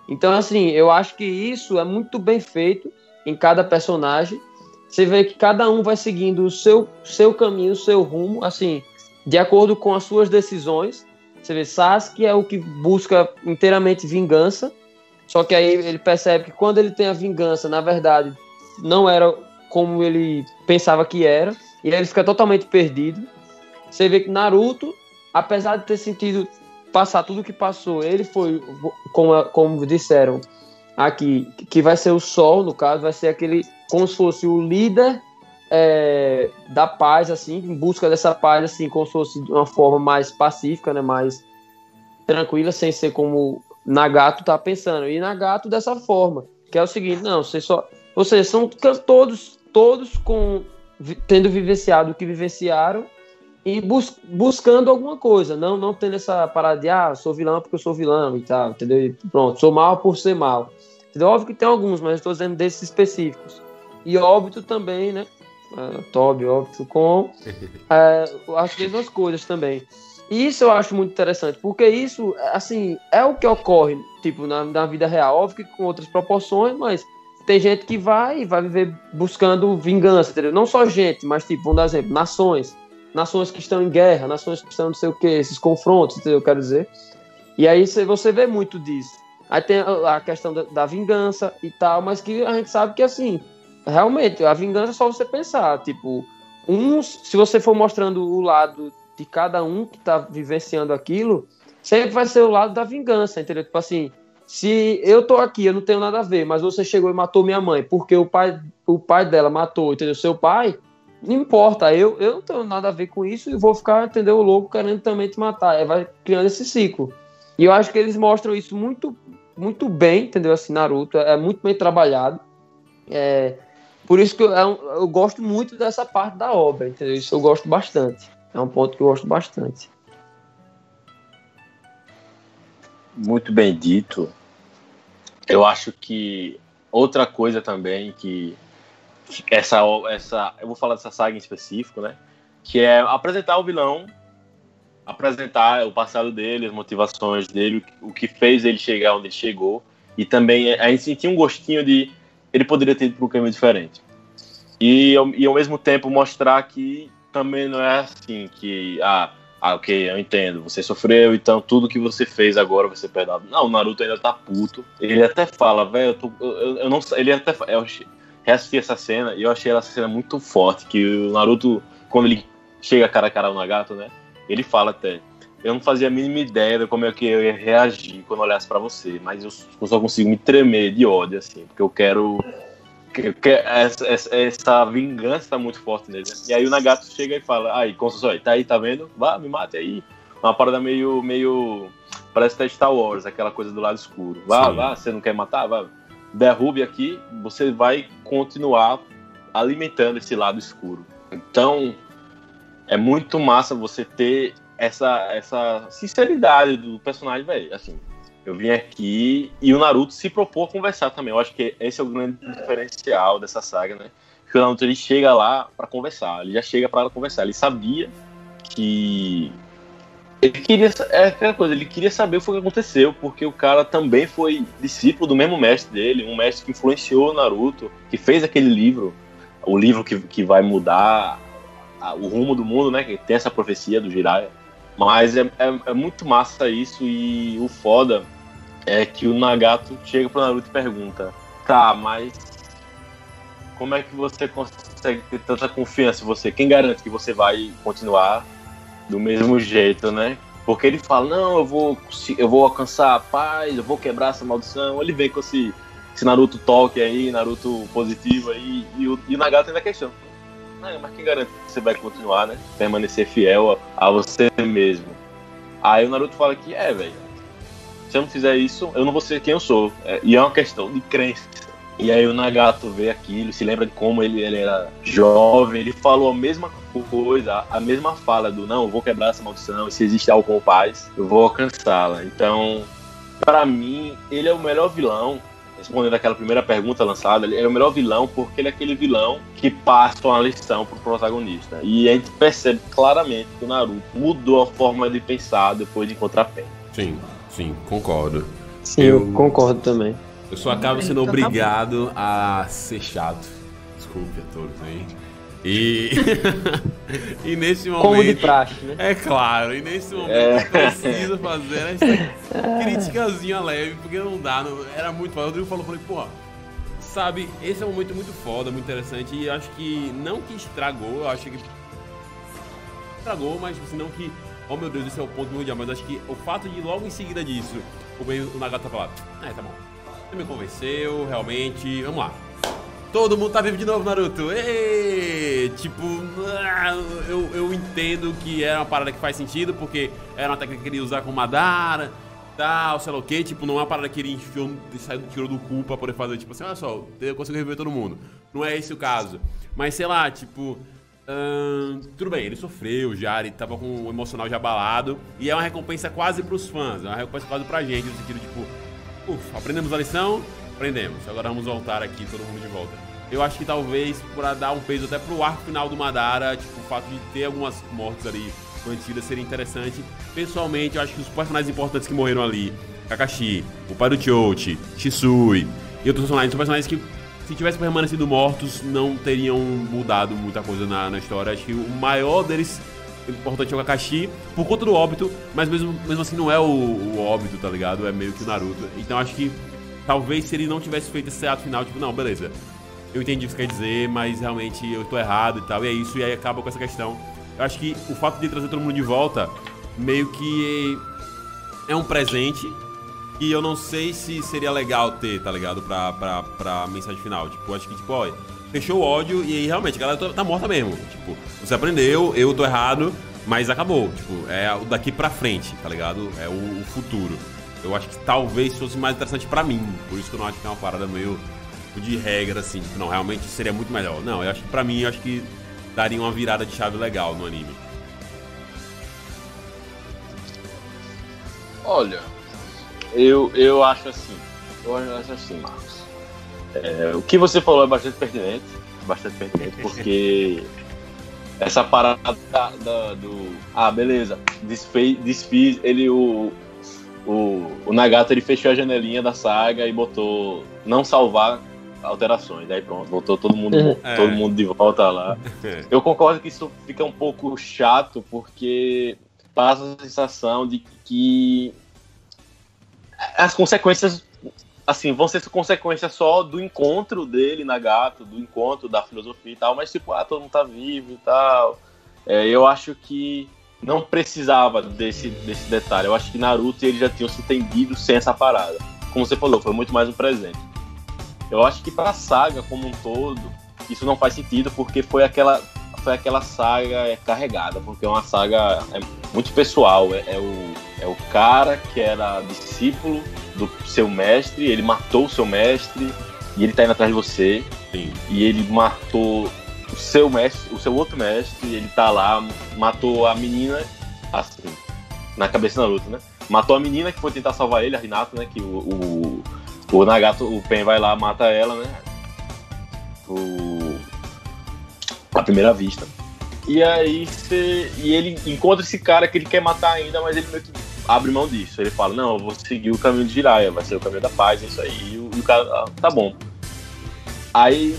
Então, assim, eu acho que isso é muito bem feito em cada personagem. Você vê que cada um vai seguindo o seu, seu caminho, o seu rumo, assim, de acordo com as suas decisões. Você vê, Sasuke é o que busca inteiramente vingança, só que aí ele percebe que quando ele tem a vingança, na verdade, não era como ele pensava que era, e aí ele fica totalmente perdido. Você vê que Naruto, apesar de ter sentido passar tudo o que passou, ele foi, como, como disseram aqui, que vai ser o Sol, no caso, vai ser aquele, como se fosse o líder é, da paz, assim, em busca dessa paz, assim, como se fosse de uma forma mais pacífica, né, mais tranquila, sem ser como Nagato tá pensando. E Nagato dessa forma, que é o seguinte, não, vocês só, vocês são todos todos com tendo vivenciado o que vivenciaram e bus, buscando alguma coisa, não não tendo essa parada de ah, sou vilão porque eu sou vilão e tal, entendeu? E pronto, sou mal por ser mal. Entendeu? Óbvio que tem alguns, mas estou dizendo desses específicos. E óbito também, né? Uh, Toby, óbito com uh, [laughs] as mesmas coisas também. E isso eu acho muito interessante, porque isso, assim, é o que ocorre, tipo, na, na vida real. Óbvio que com outras proporções, mas tem gente que vai vai viver buscando vingança, entendeu? Não só gente, mas tipo, vamos dar exemplo, nações. Nações que estão em guerra, nações que estão não sei o que, esses confrontos? Eu quero dizer. E aí você vê muito disso. Aí tem a questão da, vingança e tal, mas que a gente sabe que assim, realmente, a vingança é só você pensar. Tipo, uns, se você for mostrando o lado de cada um que tá vivenciando aquilo, sempre vai ser o lado da vingança, entendeu? Tipo assim, se eu tô aqui, eu não tenho nada a ver, mas você chegou e matou minha mãe, porque o pai, o pai dela matou, entendeu? Seu pai, não importa, eu, eu não tenho nada a ver com isso e vou ficar, entendeu? Louco querendo também te matar. Aí vai criando esse ciclo. E eu acho que eles mostram isso muito, muito bem, entendeu? Assim, Naruto, é muito bem trabalhado. É, por isso que eu, é eu gosto muito dessa parte da obra, entendeu? Isso eu gosto bastante. É um ponto que eu gosto bastante. muito bem dito. Eu acho que outra coisa também que essa essa eu vou falar dessa saga em específico, né? Que é apresentar o vilão, apresentar o passado dele, as motivações dele, o que fez ele chegar onde ele chegou e também a gente sentir um gostinho de ele poderia ter ido para um caminho diferente. E, e ao mesmo tempo mostrar que também não é assim que ah, ah, ok, eu entendo. Você sofreu, então tudo que você fez agora ser perdoado. Não, o Naruto ainda tá puto. Ele até fala, velho, eu, eu, eu, não Ele até Eu reassisti essa cena e eu achei essa cena muito forte. Que o Naruto, quando ele chega cara a cara ao Nagato, né? Ele fala até. Eu não fazia a mínima ideia de como é que eu ia reagir quando olhasse para você, mas eu só consigo me tremer de ódio, assim, porque eu quero que, essa, essa, essa, vingança tá muito forte nele. Né? E aí o Nagato chega e fala, aí, Consulsói, tá aí, tá vendo? Vá, me mate aí. Uma parada meio, meio. Parece até Star Wars, aquela coisa do lado escuro. Vá, Sim. vá, você não quer matar? Vá. Derrube aqui, você vai continuar alimentando esse lado escuro. Então, é muito massa você ter essa, essa sinceridade do personagem, velho. Assim, eu vim aqui e o Naruto se propôs a conversar também. Eu acho que esse é o grande diferencial dessa saga, né? Que o Naruto ele chega lá para conversar, ele já chega para conversar. Ele sabia que ele queria é aquela coisa, ele queria saber o que aconteceu, porque o cara também foi discípulo do mesmo mestre dele, um mestre que influenciou o Naruto, que fez aquele livro, o livro que, que vai mudar a, o rumo do mundo, né? Que tem essa profecia do Jiraiya. Mas é, é, é, muito massa isso e o foda é que o Nagato chega pro Naruto e pergunta: Tá, mas como é que você consegue ter tanta confiança em você? Quem garante que você vai continuar do mesmo jeito, né? Porque ele fala, não, eu vou, eu vou alcançar a paz, eu vou quebrar essa maldição. Ele vem com esse, esse Naruto toque aí, Naruto positivo aí, e o, e o Nagato ainda questão. Ah, mas quem garante que você vai continuar, né? Permanecer fiel a, a você mesmo. Aí o Naruto fala que é, velho. Se eu não fizer isso, eu não vou ser quem eu sou. É, e é uma questão de crença. E aí o Nagato vê aquilo, se lembra de como ele, ele era jovem, ele falou a mesma coisa, a mesma fala do não, eu vou quebrar essa maldição, e se existe algo como paz, eu vou alcançá-la. Então, para mim, ele é o melhor vilão. Respondendo aquela primeira pergunta lançada, ele é o melhor vilão porque ele é aquele vilão que passa uma lição pro protagonista. E a gente percebe claramente que o Naruto mudou a forma de pensar depois de encontrar Pen. Sim, sim, concordo. Sim, eu, eu concordo também. Eu só acabo sendo então tá obrigado a ser chato. Desculpe a todos aí. E, [laughs] e nesse momento. Como de praxe, né? É claro, e nesse momento é. eu preciso fazer essa [laughs] criticazinha leve, porque não dá. Não, era muito foda. O Rodrigo falou, falei, pô, sabe, esse é um momento muito foda, muito interessante. E acho que não que estragou, eu acho que. Estragou, mas assim, não que. Oh meu Deus, esse é o ponto mundial. Mas acho que o fato de logo em seguida disso, o, o Nagata falar, ah, tá bom você me convenceu, realmente. Vamos lá. Todo mundo tá vivo de novo, Naruto. Ei! Tipo, ah, eu, eu entendo que era uma parada que faz sentido, porque era uma técnica que ele ia usar com Madara, tal, sei lá o que. Tipo, não é uma parada que ele enfiou, saiu, tirou do cu pra poder fazer, tipo assim, olha só, eu consigo reviver todo mundo. Não é esse o caso. Mas sei lá, tipo. Hum, tudo bem, ele sofreu já, ele tava com o emocional já abalado. E é uma recompensa quase pros fãs, é uma recompensa quase pra gente, no sentido, tipo, Ufa, aprendemos a lição? Aprendemos. Agora vamos voltar aqui, todo mundo de volta. Eu acho que talvez para dar um peso até pro arco final do Madara, tipo, o fato de ter algumas mortes ali mantidas seria interessante. Pessoalmente, eu acho que os personagens importantes que morreram ali, Kakashi, o pai do Chochi, Shisui e outros personagens, são personagens que se tivessem permanecido mortos, não teriam mudado muita coisa na, na história. Acho que o maior deles importante é o Kakashi por conta do óbito, mas mesmo, mesmo assim não é o, o óbito, tá ligado? É meio que o Naruto. Então acho que talvez se ele não tivesse feito esse ato final, tipo, não, beleza. Eu entendi o que você quer dizer, mas realmente eu tô errado e tal. E é isso, e aí acaba com essa questão. Eu acho que o fato de trazer todo mundo de volta meio que é um presente que eu não sei se seria legal ter, tá ligado? Pra, pra, pra mensagem final. Tipo, acho que, tipo, olha fechou o ódio e aí realmente a galera tá, tá morta mesmo. Tipo, você aprendeu, eu tô errado, mas acabou. Tipo, é daqui pra frente, tá ligado? É o, o futuro. Eu acho que talvez fosse mais interessante pra mim. Por isso que eu não acho que é uma parada meio tipo, de regra, assim. Tipo, não, realmente seria muito melhor. Não, eu acho que pra mim, eu acho que daria uma virada de chave legal no anime. Olha, eu, eu acho assim. Eu acho assim, Marcos. É, o que você falou é bastante pertinente, bastante pertinente, porque [laughs] essa parada da, da, do. Ah, beleza, desfez, desfiz, ele, o, o, o Nagato ele fechou a janelinha da saga e botou não salvar alterações. Aí pronto, voltou todo mundo, é. todo mundo de volta lá. [laughs] Eu concordo que isso fica um pouco chato, porque passa a sensação de que as consequências assim, vão ser consequência só do encontro dele na gato, do encontro da filosofia e tal, mas tipo, ah, todo mundo tá vivo e tal. É, eu acho que não precisava desse, desse detalhe. Eu acho que Naruto e ele já tinham se entendido sem essa parada. Como você falou, foi muito mais um presente. Eu acho que pra saga como um todo, isso não faz sentido, porque foi aquela, foi aquela saga carregada, porque é uma saga é muito pessoal. É, é o, é o cara que era discípulo do seu mestre, ele matou o seu mestre e ele tá indo atrás de você. Sim. E ele matou o seu mestre, o seu outro mestre, ele tá lá, matou a menina, assim, na cabeça da luta, né? Matou a menina que foi tentar salvar ele, a Renata, né? Que o, o, o Nagato, o Pen vai lá, mata ela, né? O, a primeira vista. E aí você. E ele encontra esse cara que ele quer matar ainda, mas ele meio que abre mão disso. Ele fala, não, eu vou seguir o caminho de Jiraiya, vai ser o caminho da paz, é isso aí. E o, e o cara, ah, tá bom. Aí,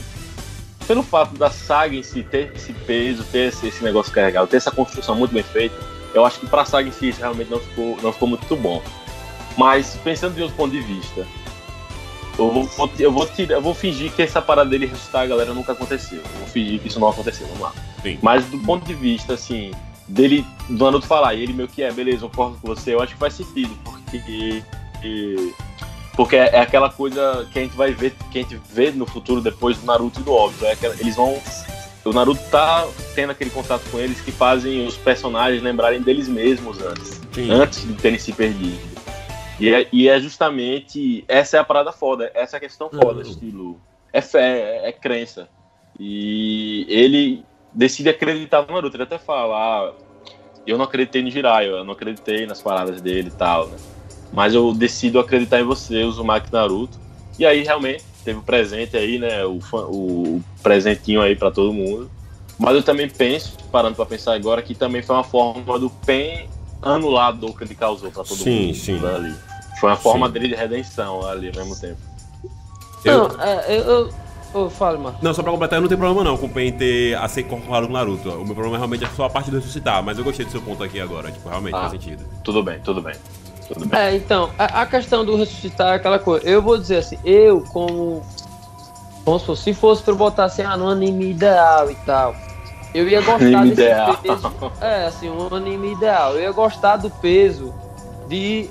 pelo fato da saga em si ter esse peso, ter esse, esse negócio carregado, ter essa construção muito bem feita, eu acho que pra saga em si isso realmente não ficou, não ficou muito bom. Mas, pensando de outro ponto de vista, eu vou, eu vou, tirar, eu vou fingir que essa parada dele ressuscitar a galera nunca aconteceu. Eu vou fingir que isso não aconteceu, vamos lá. Sim. Mas do ponto de vista, assim, dele, do Naruto falar, e ele meio que é, beleza, eu concordo com você, eu acho que faz sentido, porque. Porque é aquela coisa que a gente vai ver, que a gente vê no futuro depois do Naruto e do óbvio. É aquela, eles vão. O Naruto tá tendo aquele contato com eles que fazem os personagens lembrarem deles mesmos antes. Sim. Antes de terem se perdido. E é, e é justamente. Essa é a parada foda. Essa é a questão foda, Uhum. estilo. É fé, é, é crença. E ele decide acreditar no Naruto. Ele até fala: ah, eu não acreditei no Jiraiya, eu não acreditei nas paradas dele e tal, né? Mas eu decido acreditar em você, o Uzumaki Naruto. E aí, realmente, teve o presente aí, né? O, fã- o presentinho aí pra todo mundo. Mas eu também penso, parando pra pensar agora, que também foi uma forma do Pen anular a dor que ele causou pra todo Sim, mundo. sim. Ali. Foi uma forma Sim. dele de redenção ali ao mesmo tempo. Eu- Não, é, eu, eu falo, mano. Não, só pra completar, eu não tenho problema não com o Pen ter a ser incorporado no Naruto. O meu problema realmente é só a parte de ressuscitar, mas eu gostei do seu ponto aqui agora. Tipo, realmente Ah. faz sentido. Tudo bem, tudo bem. Tudo bem. É, então, a, a questão do ressuscitar é aquela coisa. Eu vou dizer assim, eu como. Vamos supor, se fosse pra eu botar assim, ah, no anime ideal e tal, eu ia gostar Anime desse ideal. peso. É, assim, um anime ideal. Eu ia gostar do peso de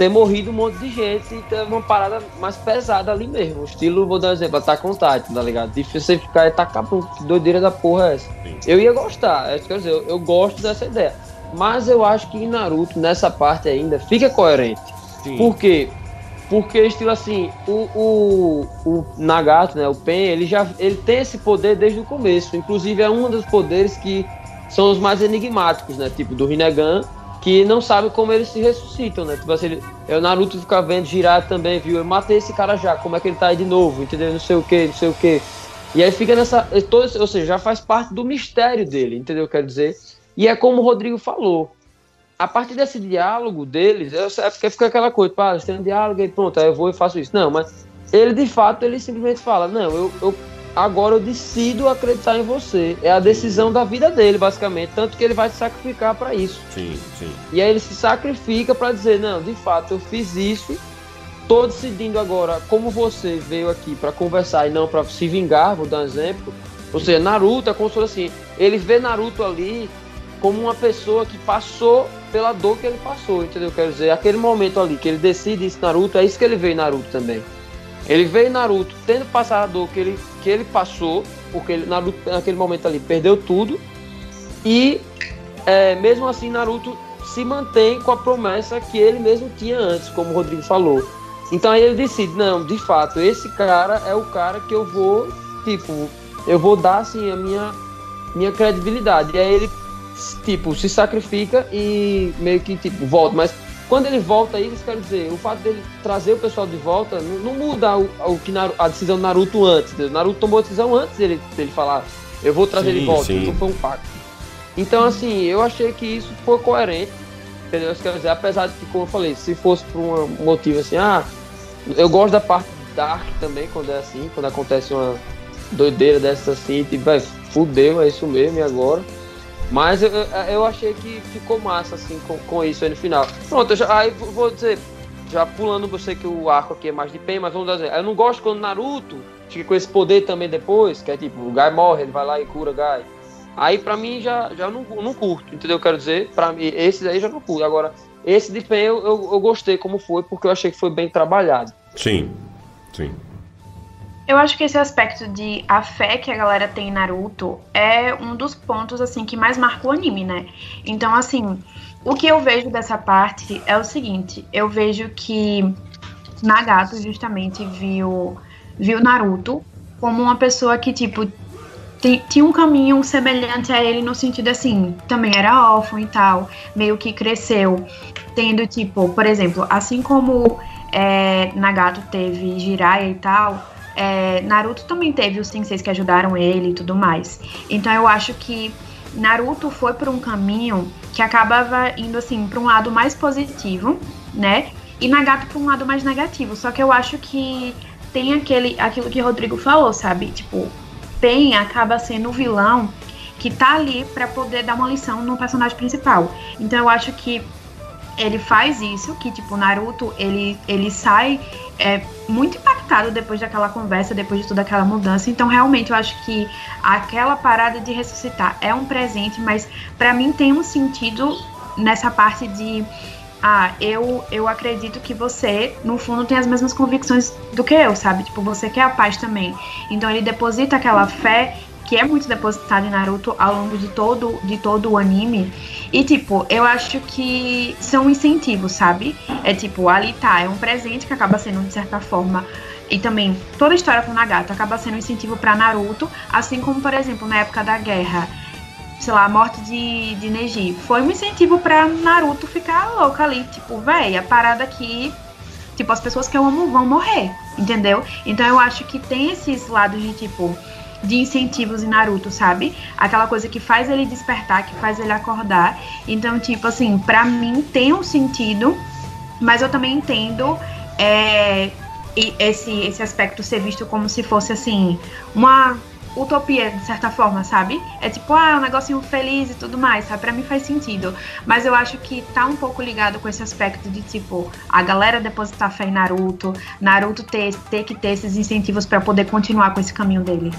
ter morrido um monte de gente e ter uma parada mais pesada ali mesmo. Estilo, vou dar um exemplo, Attack on Titan, tá ligado? De você ficar e tacar, pum, que doideira da porra é essa? Sim. Eu ia gostar, é isso que eu quero dizer, eu, eu gosto dessa ideia. Mas eu acho que em Naruto, nessa parte ainda, fica coerente. Sim. Por quê? Porque, estilo assim, o, o, o Nagato, né, o Pen, ele já ele tem esse poder desde o começo. Inclusive, é um dos poderes que são os mais enigmáticos, né? Tipo, do Rinnegan, que não sabe como eles se ressuscitam, né? Tipo assim, é o Naruto fica vendo girar também, viu? Eu matei esse cara já, como é que ele tá aí de novo, entendeu? Não sei o que, não sei o que. E aí fica nessa. Todo, ou seja, já faz parte do mistério dele, entendeu? Quero dizer. E é como o Rodrigo falou. A partir desse diálogo deles, sei- é fica aquela coisa, pá, eles têm um diálogo e pronto, aí eu vou e faço isso. Não, mas ele de fato, ele simplesmente fala, não, eu, eu agora eu decido acreditar em você. É a decisão da vida dele, basicamente. Tanto que ele vai se sacrificar para isso. Sim, sim. E aí ele se sacrifica para dizer, não, de fato, eu fiz isso. Tô decidindo agora, como você veio aqui para conversar e não para se vingar, vou dar um exemplo. Ou seja, Naruto é como se fosse assim, ele vê Naruto ali como uma pessoa que passou pela dor que ele passou, entendeu? Quero dizer, aquele momento ali que ele decide isso Naruto, é isso que ele vê em Naruto também. Ele em Naruto tendo passado a dor que ele, que ele passou, porque ele, Naruto naquele momento ali perdeu tudo, e é, mesmo assim Naruto se mantém com a promessa que ele mesmo tinha antes, como o Rodrigo falou. Então aí ele decide, não, de fato, esse cara é o cara que eu vou, tipo, eu vou dar assim a minha minha credibilidade. E aí ele tipo se sacrifica e meio que tipo volta, mas quando ele volta aí, eles querem dizer, o fato dele trazer o pessoal de volta não, não muda o, o que Naru- a decisão do Naruto antes. entendeu? Naruto tomou a decisão antes dele, dele falar, eu vou trazer Sim, ele de volta, sim. não foi um pacto. Então, assim, eu achei que isso foi coerente. Entendeu? Isso quer dizer, apesar de que, como eu falei, se fosse por um motivo assim, ah, eu gosto da parte dark também, quando é assim, quando acontece uma doideira dessa assim, tipo, vai, fudeu, é isso mesmo, e agora? Mas eu, eu- achei que ficou massa, assim, com, com isso aí no final. Pronto, já, aí vou- dizer, já pulando, sei que o arco aqui é mais de pen, mas vamos dizer, eu não gosto quando Naruto fica com esse poder também depois, que é tipo, o Gai morre, ele vai lá e cura Gai. Aí pra mim já, já não, não curto, entendeu? Eu quero dizer, pra mim, esse daí já não curto. Agora, esse de pen eu, eu, eu gostei como foi, porque eu achei que foi bem trabalhado. Sim, sim. Eu acho que esse aspecto de a fé que a galera tem em Naruto é um dos pontos assim que mais marca o anime, né? Então, assim, o que eu vejo dessa parte é o seguinte, eu vejo que Nagato justamente viu viu Naruto como uma pessoa que tipo ti- tinha um caminho semelhante a ele no sentido assim, também era órfão e tal, meio que cresceu tendo tipo, por exemplo, assim como é, Nagato teve Jiraiya e tal, é, Naruto também teve os senseis que ajudaram ele e tudo mais. Então eu acho que Naruto foi por um caminho que acabava indo assim para um lado mais positivo, né? E Nagato para um lado mais negativo. Só que eu acho que tem aquele aquilo que o Rodrigo falou, sabe? Tipo, Pen acaba sendo o vilão que tá ali para poder dar uma lição no personagem principal. Então eu acho que ele faz isso, que tipo, Naruto, ele, ele sai é, muito impactado depois daquela conversa, depois de toda aquela mudança. Então, realmente, eu acho que aquela parada de ressuscitar é um presente, mas para mim tem um sentido nessa parte de ah, eu, eu acredito que você, no fundo, tem as mesmas convicções do que eu, sabe? Tipo, você quer a paz também. Então ele deposita aquela fé que é muito depositada em Naruto ao longo de todo, de todo o anime. E, tipo, eu acho que são incentivos, sabe? É tipo, ali tá, é um presente que acaba sendo, de certa forma, e também toda a história com Nagato acaba sendo um incentivo para Naruto, assim como, por exemplo, na época da guerra, sei lá, a morte de, de Neji, foi um incentivo para Naruto ficar louco ali, tipo, véi, a parada aqui, tipo, as pessoas que eu amo vão morrer, entendeu? Então eu acho que tem esses lados de tipo de incentivos em Naruto, sabe? Aquela coisa que faz ele despertar, que faz ele acordar. Então, tipo assim, para mim tem um sentido, mas eu também entendo é, esse, esse aspecto ser visto como se fosse assim, uma utopia, de certa forma, sabe? É tipo, ah, é um negocinho feliz e tudo mais, sabe? Pra mim faz sentido. Mas eu acho que tá um pouco ligado com esse aspecto de, tipo, a galera depositar fé em Naruto, Naruto ter, ter que ter esses incentivos para poder continuar com esse caminho dele.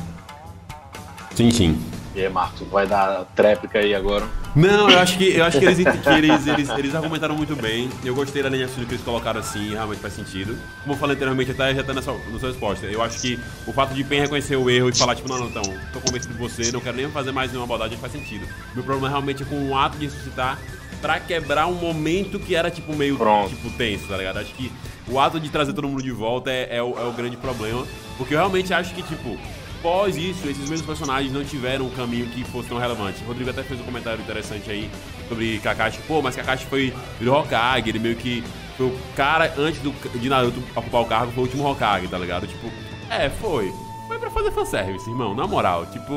Sim, sim. E aí, Marcos, vai dar tréplica aí agora? Não, eu acho que, eu acho que, eles, que eles, eles, [laughs] eles argumentaram muito bem. Eu gostei da linha que eles colocaram assim, realmente faz sentido. Como eu falei anteriormente, até já tá nessa, na sua resposta. Eu acho que o fato de Pen reconhecer o erro e falar, tipo, não, não, então, tô convencido de você, não quero nem fazer mais nenhuma maldade, faz sentido. Meu problema realmente é com o ato de ressuscitar pra quebrar um momento que era, tipo, meio, Pronto. tipo, tenso, tá ligado? Acho que o ato de trazer todo mundo de volta é, é, o, é o grande problema. Porque eu realmente acho que, tipo, Após isso, esses mesmos personagens não tiveram um caminho que fosse tão relevante. O Rodrigo até fez um comentário interessante aí sobre Kakashi. Pô, mas Kakashi foi virou Hokage, ele meio que foi o cara antes do, de Naruto ocupar o cargo, foi o último Hokage, tá ligado? Tipo, é, foi. Foi pra fazer fanservice, irmão, na moral. Tipo,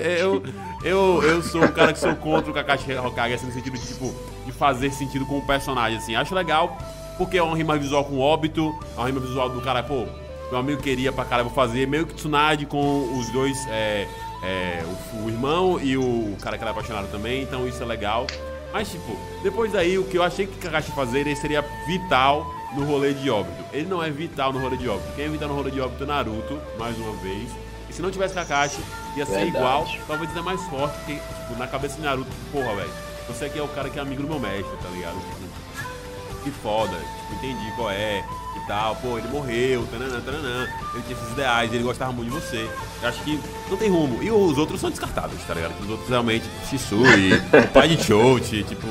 eu, eu, eu sou um cara que sou contra o Kakashi Hokage, assim, no sentido de, tipo, de fazer sentido com o personagem, assim. Acho legal, porque é uma rima visual com óbito, é uma rima visual do cara, pô, meu amigo queria pra caramba fazer, meio que Tsunade com os dois, é, é, o, o, irmão e o, cara que era apaixonado também, então isso é legal. Mas, tipo, depois daí, o que eu achei que Kakashi fazer seria vital no rolê de óbito. Ele não é vital no rolê de óbito. Quem é vital no rolê de óbito é Naruto, mais uma vez. E se não tivesse Kakashi, ia ser Verdade. igual, talvez até mais forte, porque, tipo, na cabeça de Naruto, porra, velho, você aqui é o cara que é amigo do meu mestre, tá ligado? Tipo, que foda, tipo, entendi qual é tal. Pô, ele morreu, tananã, tananã. Ele tinha esses ideais, ele gostava muito de você. Eu acho que não tem rumo. E os outros são descartáveis, tá ligado? Os outros realmente, Shisui, [laughs] pai de Choute, tipo,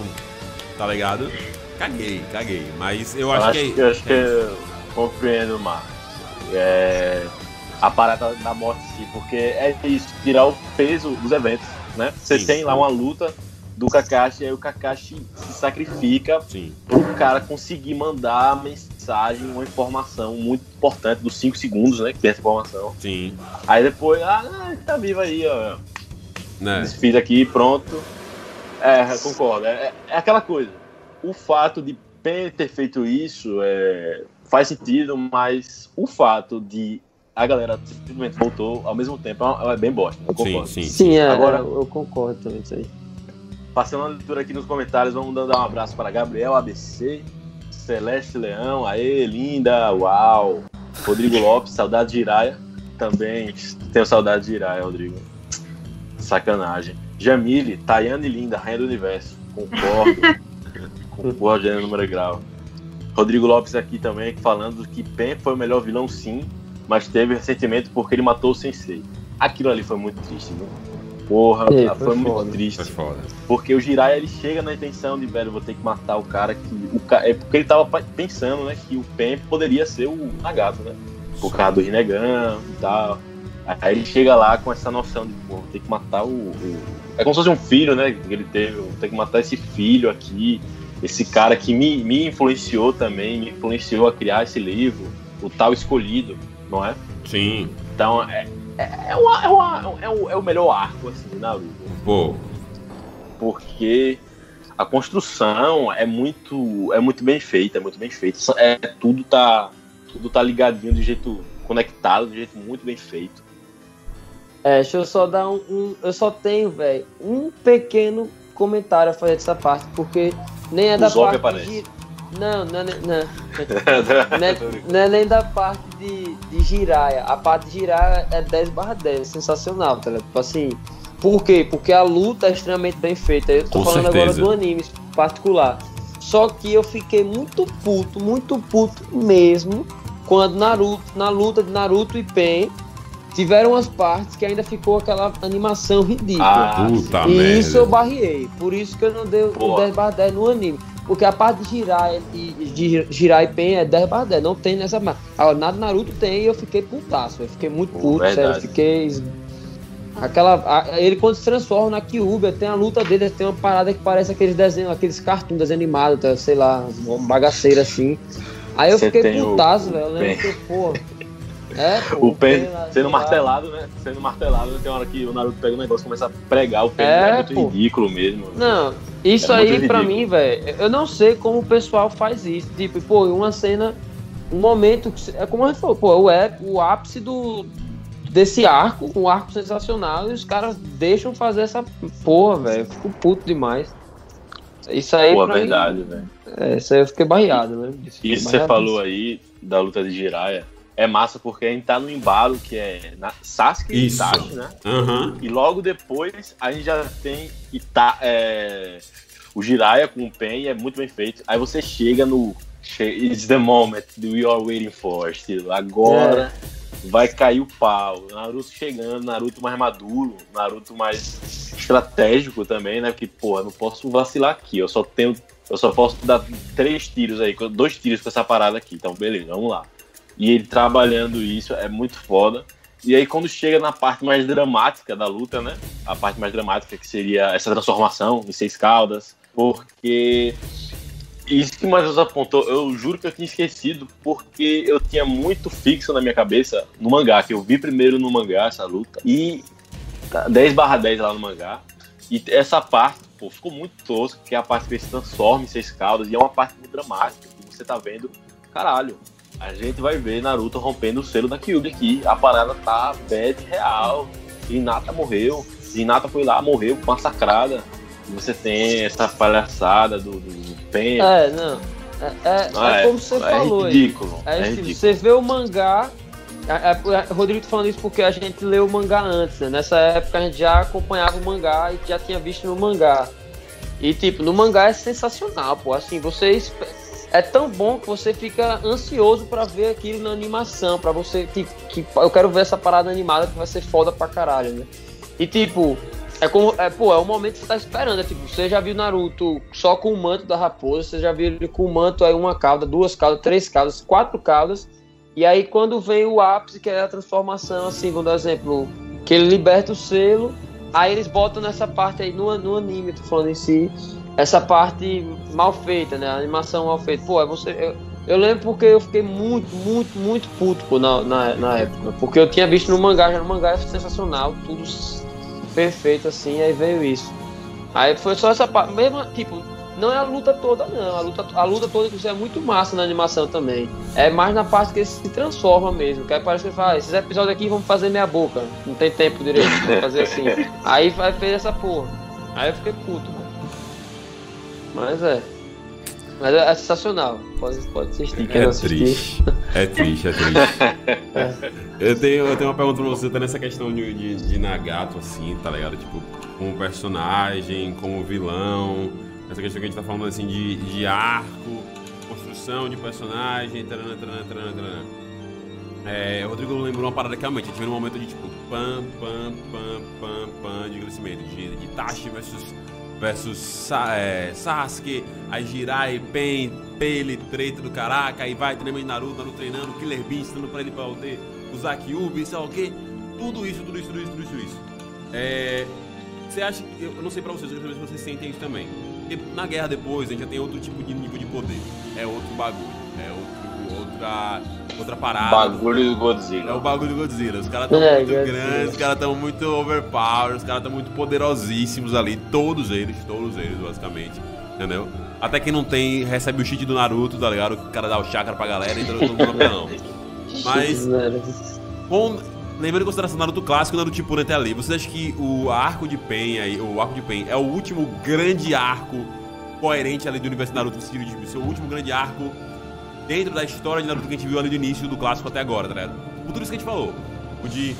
tá ligado? Caguei, caguei. Mas eu acho, acho que. É, eu acho que eu compreendo, Marcos. É. A parada da morte em si, porque é isso, tirar o peso dos eventos, né? Você Sim. tem lá uma luta do Kakashi, aí o Kakashi se sacrifica Sim. pro cara conseguir mandar a mensagem, uma informação muito importante dos 5 segundos, né? Que tem essa informação. Sim. Aí depois, ah, tá vivo aí, ó. Né? Desfiz aqui, pronto. É, concordo. É, é, aquela coisa. O fato de Pen ter feito isso é, faz sentido, mas o fato de a galera simplesmente voltou ao mesmo tempo é, é bem bosta. Eu concordo. Sim, sim. Sim, é, Agora, eu concordo também com isso aí. Passando a leitura aqui nos comentários, vamos dar um abraço para Gabriel ABC, Celeste Leão, aê, linda, uau. Rodrigo Lopes, saudade de Iraia. Também tenho saudade de Iraia, Rodrigo. Sacanagem. Jamile, Tayane Linda, Rainha do Universo. Concordo. [laughs] Concordo, gênero número grau. Rodrigo Lopes aqui também falando que Pen foi o melhor vilão sim, mas teve ressentimento porque ele matou o Sensei. Aquilo ali foi muito triste, viu? Porra, é, foi, foi muito triste. Foi foda. Porque o Jiraiya ele chega na intenção de, velho, vou ter que matar o cara que. O ca... É porque ele tava pensando, né, que o Pen poderia ser o Nagato, né? Por causa do Rinnegan e tal. Aí ele chega lá com essa noção de, pô, tem que matar o, o, É como se fosse um filho, né? Que ele teve. Tem que matar esse filho aqui. Esse cara que me, me influenciou também, me influenciou a criar esse livro, o tal escolhido, não é? Sim. Então, é, é, uma, é, uma, é, o, é o melhor arco, assim, na Naruto. Pô. Porque a construção é muito, é muito bem feita, é muito bem feita. É, tudo tá, tudo tá ligadinho de jeito conectado, de jeito muito bem feito. É, deixa eu só dar um, um eu só tenho, velho, um pequeno comentário a fazer dessa parte, porque nem é da parte aparece. de, Não, não, é nem- não, não, é, não é nem da parte de, de Jiraya. A parte de Jiraya é 10 barra 10, é sensacional, tá ligado? Tipo assim, por quê? Porque a luta é extremamente bem feita. Eu tô Com falando certeza. agora do anime particular. Só que eu fiquei muito puto, muito puto mesmo, quando Naruto, na luta de Naruto e Pen, tiveram umas partes que ainda ficou aquela animação ridícula. Ah, Puta e merda. isso eu barriei. Por isso que eu não dei o Pô. 10 barra 10 no anime. Porque a parte de girar e de girar e pen é 10 barra 10. Não tem nessa. Agora, na do Naruto tem e eu fiquei putaço. Eu fiquei muito Pô, puto, sério. Eu fiquei. Aquela. a- ele quando se transforma na Kyuubi, tem a luta dele, tem uma parada que parece aqueles desenhos, aqueles cartoons desenho animado, tá, sei lá, uma bagaceira assim. Aí eu Você fiquei tem o- putaço, velho. Eu lembro que, pô. É, [laughs] pô, O Pen sendo martelado, né? Sendo martelado, tem uma hora que o Naruto pega o negócio e começa a pregar o Pen. É, É, muito pô. ridículo mesmo. Não, isso É aí pra mim, velho, eu não sei como o pessoal faz isso. Tipo, pô, uma cena, um momento que é como a gente falou, pô, o, é o ápice do desse arco, um arco sensacional, e os caras deixam fazer essa porra, velho. Eu fico puto demais. Isso aí, Pô, verdade, velho. é, isso aí eu fiquei barreado, né? Isso você falou aí da luta de Jiraiya. É massa porque a gente tá no embalo que é na Sasuke e. Itachi, né? Aham. E logo depois a gente já tem Ita, é, o Jiraiya com o Pen e é muito bem feito. Aí você chega no It's the moment we are waiting for. Estilo, agora vai cair o pau. Naruto chegando, Naruto mais maduro, Naruto mais estratégico também, né? Porque, porra, não posso vacilar aqui. Eu só tenho. Eu só posso dar três tiros aí, dois tiros com essa parada aqui. Então, beleza, vamos lá. E ele trabalhando isso é muito foda. E aí, quando chega na parte mais dramática da luta, né? A parte mais dramática que seria essa transformação em seis caudas. Porque isso que o Matheus apontou, eu juro que eu tinha esquecido, porque eu tinha muito fixo na minha cabeça no mangá, que eu vi primeiro no mangá essa luta. E tá, 10 barra 10 lá no mangá. E essa parte, pô, ficou muito tosca, que é a parte que ele se transforma em seis caudas, e é uma parte muito dramática, que você tá vendo, caralho, a gente vai ver Naruto rompendo o selo da Kyuubi aqui. A parada tá bad real. Hinata morreu. Hinata foi lá, morreu, massacrada. E você tem essa palhaçada do, do, Pen. É, não. É, é- Ah, é como você é falou ridículo. É, É, tipo, ridículo. você vê o mangá. é, é, é, Rodrigo tá falando isso porque a gente leu o mangá antes, né? Nessa época a gente já acompanhava o mangá e já tinha visto no mangá. E tipo, no mangá é sensacional, pô. Assim, você espe- é tão bom que você fica ansioso pra ver aquilo na animação, pra você tipo, que eu quero ver essa parada animada que vai ser foda pra caralho, né? E tipo, é como é, pô, é o momento que você tá esperando, é tipo, você já viu Naruto só com o manto da raposa, você já viu ele com o manto aí uma cauda, duas caudas, três caudas, quatro caudas. E aí quando vem o ápice, que é a transformação, assim, vamos exemplo, que ele liberta o selo, aí eles botam nessa parte aí no, no anime, tô falando em si, essa parte mal feita, né? A animação mal feita. Pô, é você. Eu, eu lembro porque eu fiquei muito, muito, muito puto pô, na, na, na época. Porque eu tinha visto no mangá, já no mangá é sensacional, tudo perfeito assim, aí veio isso. Aí foi só essa parte. Mesmo, tipo, não é a luta toda, não. A luta, a luta toda inclusive, é muito massa na animação também. É mais na parte que ele se transforma mesmo. Que aí parece que ele fala, ah, esses episódios aqui vão fazer meia boca. Não tem tempo direito, vamos [laughs] fazer assim. Aí vai fez essa porra. Aí eu fiquei puto, mano. Mas é. Mas é, é sensacional. Pode, pode assistir. Quem não É assistir. triste. É triste, é triste. [laughs] Eu tenho, eu tenho uma pergunta pra você, tá nessa questão de, de, de Nagato, assim, tá ligado? Tipo, como personagem, como vilão, essa questão que a gente tá falando, assim, de, de arco, construção de personagem, tarana, tarana, tarana, tarana. É, o Rodrigo lembrou uma parada que realmente, a gente vê um momento de, tipo, pam, pam, pam, pam, pam, de crescimento, de, de Itachi versus, versus é, Sasuke, aí Jirai, Pen, Pele, treta do caraca, aí vai treinamento de Naruto, Naruto treinando, Killer Bean ensinando pra ele pra poder usar Kyuubi, sei lá o quê. Tudo isso, tudo isso, tudo isso, tudo isso, tudo isso. É, você acha eu não sei pra vocês, eu quero saber se vocês sentem isso também. Porque na guerra depois a gente já tem outro tipo de nível de poder. É outro bagulho, é outro, outra, outra parada. Bagulho do É o Godzilla. bagulho do Godzilla. Os caras estão É, muito Godzilla. grandes, os caras estão muito overpowered, os caras estão muito poderosíssimos ali. Todos eles, todos eles, basicamente. Entendeu? Até quem não tem, recebe o cheat do Naruto, tá ligado? O cara dá o chakra pra galera e entra todo mundo campeão. [laughs] Mas, com, levando em consideração Naruto clássico Naruto Shippuden até ali, vocês acham que o arco de Pen aí, o arco de Pen é o último grande arco coerente ali do universo Naruto no de ser o último grande arco dentro da história de Naruto que a gente viu ali do início do clássico até agora, tá ligado? Por tudo isso que a gente falou. O de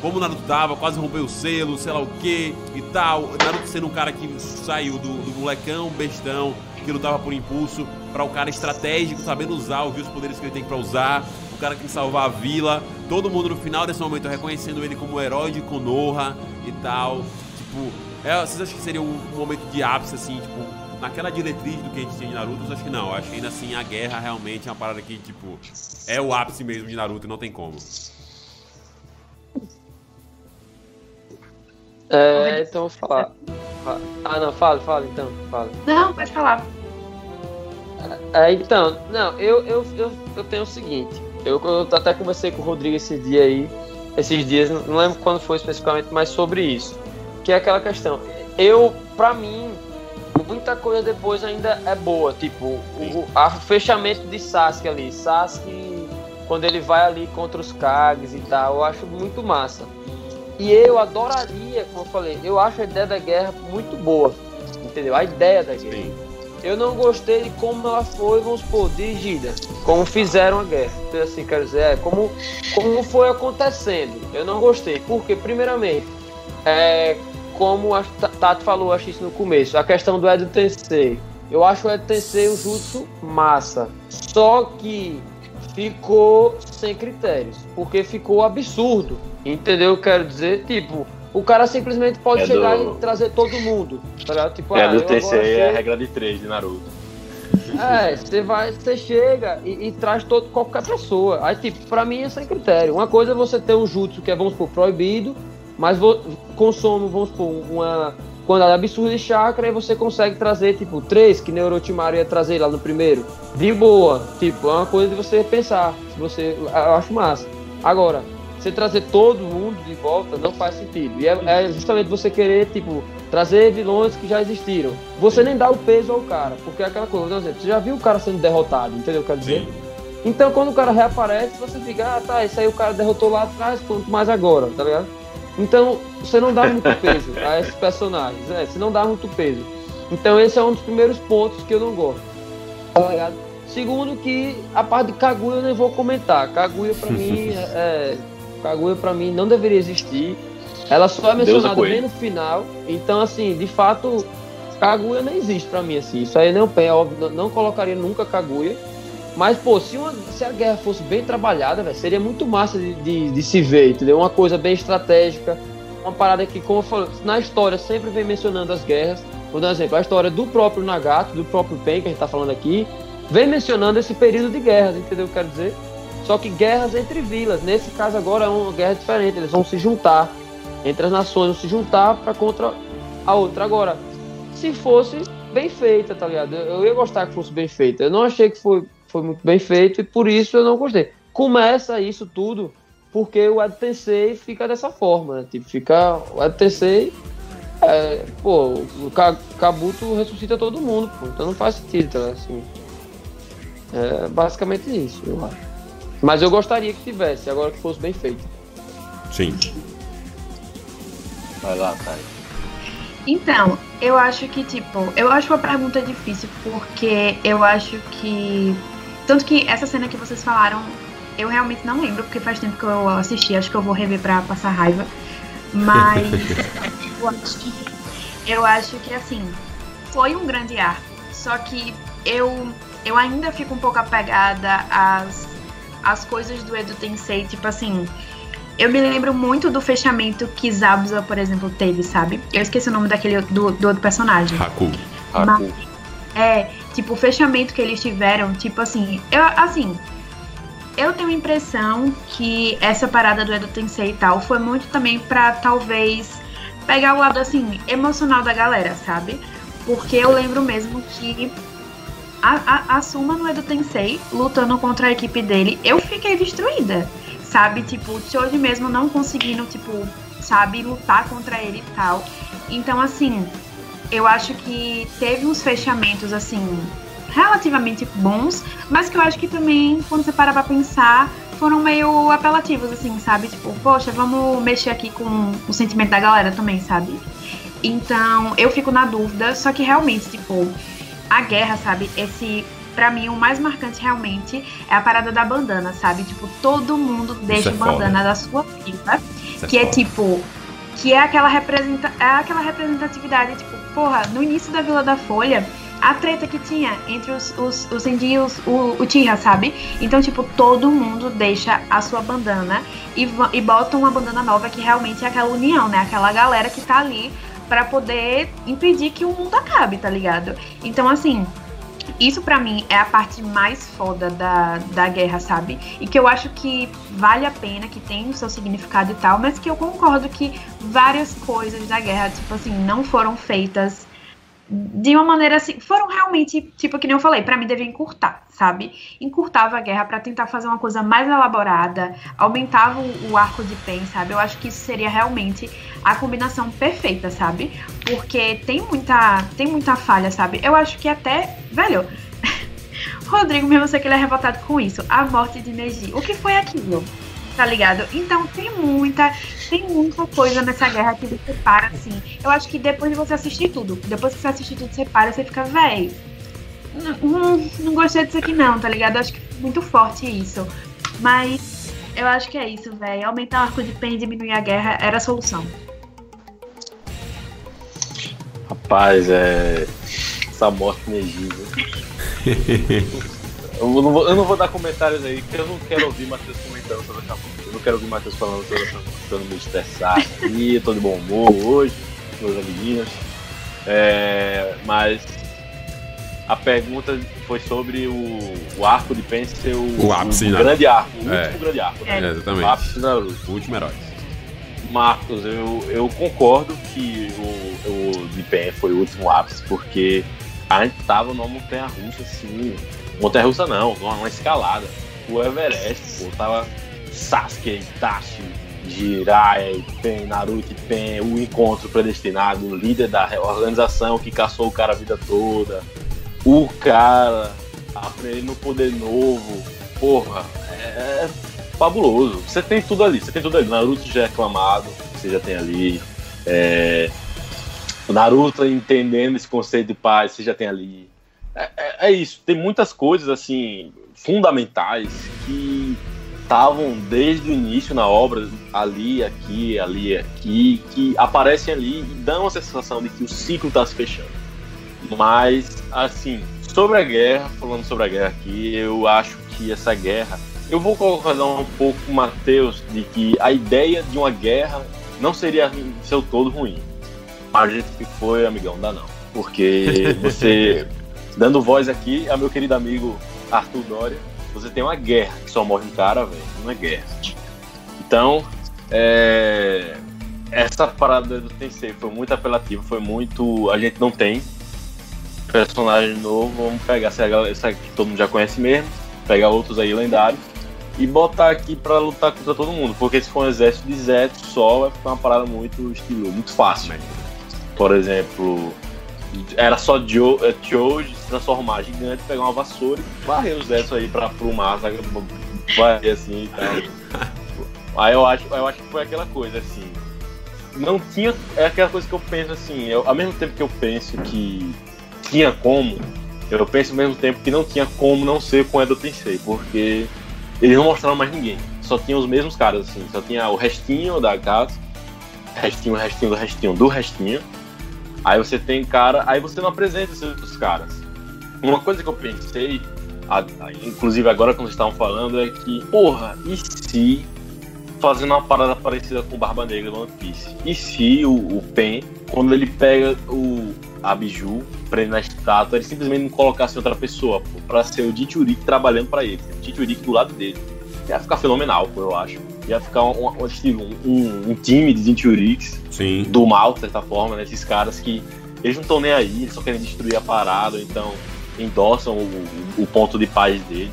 como o Naruto tava, quase rompeu o selo, sei lá o que e tal. Naruto sendo um cara que saiu do, do molecão, bestão, que lutava por impulso, para o cara estratégico, sabendo usar, ouvir os poderes que ele tem para usar, cara que salvar a vila. Todo mundo no final desse momento reconhecendo ele como o herói de Konoha e tal. Tipo, é, vocês acham que seria um, um momento de ápice, assim, tipo, naquela diretriz do que a gente tinha de Naruto, eu acho que não. Eu acho que ainda assim a guerra realmente é uma parada que, tipo, é o ápice mesmo de Naruto e não tem como. É, então vou falar. Ah, não, fala, fala então, fala. Não, pode falar. É, então, não, eu, eu, eu, eu tenho o seguinte. Eu, eu até conversei com o Rodrigo esse dia aí, esses dias, não lembro quando foi especificamente, mas sobre isso. Que é aquela questão. Eu, pra mim, muita coisa depois ainda é boa. Tipo, o, o fechamento de Sasuke ali. Sasuke, quando ele vai ali contra os Kages e tal, eu acho muito massa. E eu adoraria, como eu falei, eu acho a ideia da guerra muito boa. Entendeu? A ideia da guerra. Sim. Eu não gostei de como ela foi, vamos supor, dirigida. Como fizeram a guerra. Então, assim, quero dizer, é, como, como foi acontecendo. Eu não gostei. Porque, primeiramente, é, como a Tati falou, acho isso no começo, a questão do Edo Tensei. Eu acho o Edo Tensei o jutsu massa. Só que ficou sem critérios. Porque ficou absurdo. Entendeu? Quero dizer, tipo, o cara simplesmente pode é chegar do... e trazer todo mundo. Tá tipo, é ah, do TC é a regra de 3 de Naruto. É, você vai, você chega e, e, traz todo, qualquer pessoa. Aí, tipo, pra mim é sem critério. Uma coisa é você ter um jutsu que é, vamos supor, proibido, mas vo, consome, vamos supor, uma quantidade absurda de chakra e você consegue trazer, tipo, três, que Orochimaru ia trazer lá no primeiro. De boa. Tipo, é uma coisa de você pensar. Se você, eu acho massa. Agora, você trazer todo mundo de volta não faz sentido. E é, é, justamente você querer, tipo, trazer vilões que já existiram. Você nem dá o peso ao cara, porque é aquela coisa, por exemplo, você já viu o cara sendo derrotado, entendeu o que eu quero dizer? Sim. Então quando o cara reaparece, você fica, ah tá, isso aí o cara derrotou lá atrás, quanto mais agora, tá ligado? Então você não dá muito peso a [laughs] esses personagens, né? Você não dá muito peso. Então esse é um dos primeiros pontos que eu não gosto. Tá ligado? Segundo que a parte de Kaguya eu nem vou comentar. Kaguya pra mim [laughs] é, é Kaguya para mim não deveria existir. Ela só é mencionada bem no final. Então, assim, de fato, Kaguya não existe para mim, assim. Isso aí não é óbvio, não, colocaria nunca Kaguya. Mas, pô, se, uma, se a guerra fosse bem trabalhada, véio, seria muito massa de, de, de, se ver, entendeu? Uma coisa bem estratégica, uma parada que, como eu falei, na história sempre vem mencionando as guerras. Vou dar um exemplo, a história do próprio Nagato, do próprio Pen, que a gente tá falando aqui, vem mencionando esse período de guerras, entendeu o que eu quero dizer? Só que guerras entre vilas. Nesse caso agora é uma guerra diferente. Eles vão se juntar. Entre as nações vão se juntar para contra a outra. Agora, se fosse bem feita, tá ligado? Eu ia gostar que fosse bem feita. Eu não achei que foi, foi muito bem feito e por isso eu não gostei. Começa isso tudo porque o Ed fica dessa forma, né? Tipo, fica. O Ed. É, pô, o Kabuto ressuscita todo mundo, pô. Então não faz sentido, tá? Assim, é basicamente isso, eu acho. Mas eu gostaria que tivesse, agora que fosse bem feito. Sim. Vai lá, Thay. Então, eu acho que, tipo, eu acho uma pergunta difícil, porque eu acho que. Tanto que essa cena que vocês falaram, eu realmente não lembro, porque faz tempo que eu assisti, acho que eu vou rever pra passar raiva. Mas [laughs] eu, acho que, eu acho que assim, foi um grande arco. Só que eu, eu ainda fico um pouco apegada às as coisas do Edo Tensei, tipo assim. Eu me lembro muito do fechamento que Zabuza, por exemplo, teve, sabe? Eu esqueci o nome daquele do, do outro personagem. Haku. Haku. é, tipo, o fechamento que eles tiveram, tipo assim, eu assim, eu tenho a impressão que essa parada do Edo Tensei e tal foi muito também para talvez pegar o lado assim emocional da galera, sabe? Porque eu lembro mesmo que a, a, a Suma Edo Tensei, lutando contra a equipe dele, eu fiquei destruída. Sabe? Tipo, de hoje mesmo não conseguindo, tipo, sabe, lutar contra ele e tal. Então, assim, eu acho que teve uns fechamentos, assim, relativamente bons, mas que eu acho que também, quando você para pra pensar, foram meio apelativos, assim, sabe? Tipo, poxa, vamos mexer aqui com o sentimento da galera também, sabe? Então, eu fico na dúvida, só que realmente, tipo, a guerra, sabe? Esse Pra mim, o mais marcante realmente é a parada da bandana, sabe? Tipo, todo mundo deixa é bandana foda. da sua vida. Isso que é foda. tipo. Que é aquela, representa é aquela representatividade, tipo, porra, no início da Vila da Folha, a treta que tinha entre os, os, os Indy e os, o, o Tira, sabe? Então, tipo, todo mundo deixa a sua bandana e, e bota uma bandana nova que realmente é aquela união, né? Aquela galera que tá ali pra poder impedir que o mundo acabe, tá ligado? Então, assim, isso pra mim é a parte mais foda da, da guerra, sabe? E que eu acho que vale a pena, que tem o seu significado e tal, mas que eu concordo que várias coisas da guerra, tipo assim, não foram feitas de uma maneira assim, foram realmente, tipo, que nem eu falei, pra mim devia encurtar, sabe? Encurtava a guerra pra tentar fazer uma coisa mais elaborada, aumentava o, o arco de Pen, sabe? Eu acho que isso seria realmente a combinação perfeita, sabe? Porque tem muita, tem muita falha, sabe? Eu acho que até, velho, [laughs] Rodrigo, mesmo sei que ele é revoltado com isso, a morte de Neji. O que foi aquilo? Tá ligado? Então tem muita, tem muita coisa nessa guerra que você para assim. Eu acho que depois de você assistir tudo, depois que você assistir tudo, você para e você fica, véi. Não, não, não gostei disso aqui não, tá ligado? Eu acho que é muito forte isso. Mas eu acho que é isso, véi. Aumentar o arco de pen e diminuir a guerra era a solução. Rapaz, é. Essa morte negível. [laughs] eu, não vou, eu não vou dar comentários aí, porque eu não quero ouvir Matheus comentando sobre essa morte. Eu não quero ouvir Matheus falando sobre essa pra eu não me estressar. E tô de bom humor hoje, meus amiguinhos. É, mas a pergunta foi sobre o, o arco de Pen ser o, O ápice, o né? grande arco, o É. último grande arco. É. Né? É, O exatamente. ápice da Naruto. O último herói. Marcos, eu, eu concordo que o, o de Pen foi o último ápice, porque a gente tava numa montanha russa, assim. Montanha russa não, numa escalada. O Everest, pô, tava Sasuke, Itachi, Jiraiya, Pen, Naruto Pen, o encontro predestinado, o líder da organização que caçou o cara a vida toda, o cara aprendendo poder novo, porra, é fabuloso. Você tem tudo ali, você tem tudo ali. Naruto já é aclamado, você já tem ali. É... Naruto entendendo esse conceito de paz, você já tem ali. É, é- é isso, tem muitas coisas assim fundamentais que estavam desde o início na obra, ali, aqui, ali, aqui, que aparecem ali e dão a sensação de que o ciclo está se fechando. Mas, assim, sobre a guerra, falando sobre a guerra aqui, eu acho que essa guerra. Eu vou concordar um pouco com o Matheus de que a ideia de uma guerra não seria seu todo ruim. Mas a gente que foi, amigão, dá não. Porque [laughs] você, dando voz aqui a meu querido amigo Arthur Dória, você tem uma guerra que só morre um cara, velho. Não é guerra. Então, é, essa parada do Tensei foi muito apelativa, foi muito. A gente não tem personagem novo, vamos pegar essa, essa que todo mundo já conhece mesmo, pegar outros aí lendários e botar aqui pra lutar contra todo mundo, porque se for um exército de Zeto só, vai ficar uma parada muito estilo, muito fácil. Por exemplo, era só Joe, é, Choji se transformar gigante, pegar uma vassoura e varrer os Zetos aí pra, pro mar, sabe? varrer assim e tal. [laughs] Aí eu acho, eu acho que foi aquela coisa assim. Não tinha. É aquela coisa que eu penso assim. Eu, ao mesmo tempo que eu penso que tinha como, eu penso ao mesmo tempo que não tinha como não ser com Edo Tensei, porque eles não mostraram mais ninguém. Só tinha os mesmos caras, assim. Só tinha o restinho da casa, restinho, restinho do restinho do restinho. Aí você tem cara. Aí você não apresenta outros caras. Uma coisa que eu pensei, inclusive agora vocês estavam falando, é que, porra, e se fazendo uma parada parecida com Barba Negra no One Piece? E se o, o Pen, quando ele pega o a Biju, prende na estátua, ele simplesmente não colocasse outra pessoa, pô, pra ser o Jinchurik trabalhando pra ele, o Jinchurik do lado dele. Ia ficar fenomenal, eu acho. Ia ficar um, um, estilo, um, um time de Sim. do mal, de certa forma, né? Esses caras que eles não estão nem aí, eles só querem destruir a parada, então endossam o, o- ponto de paz dele.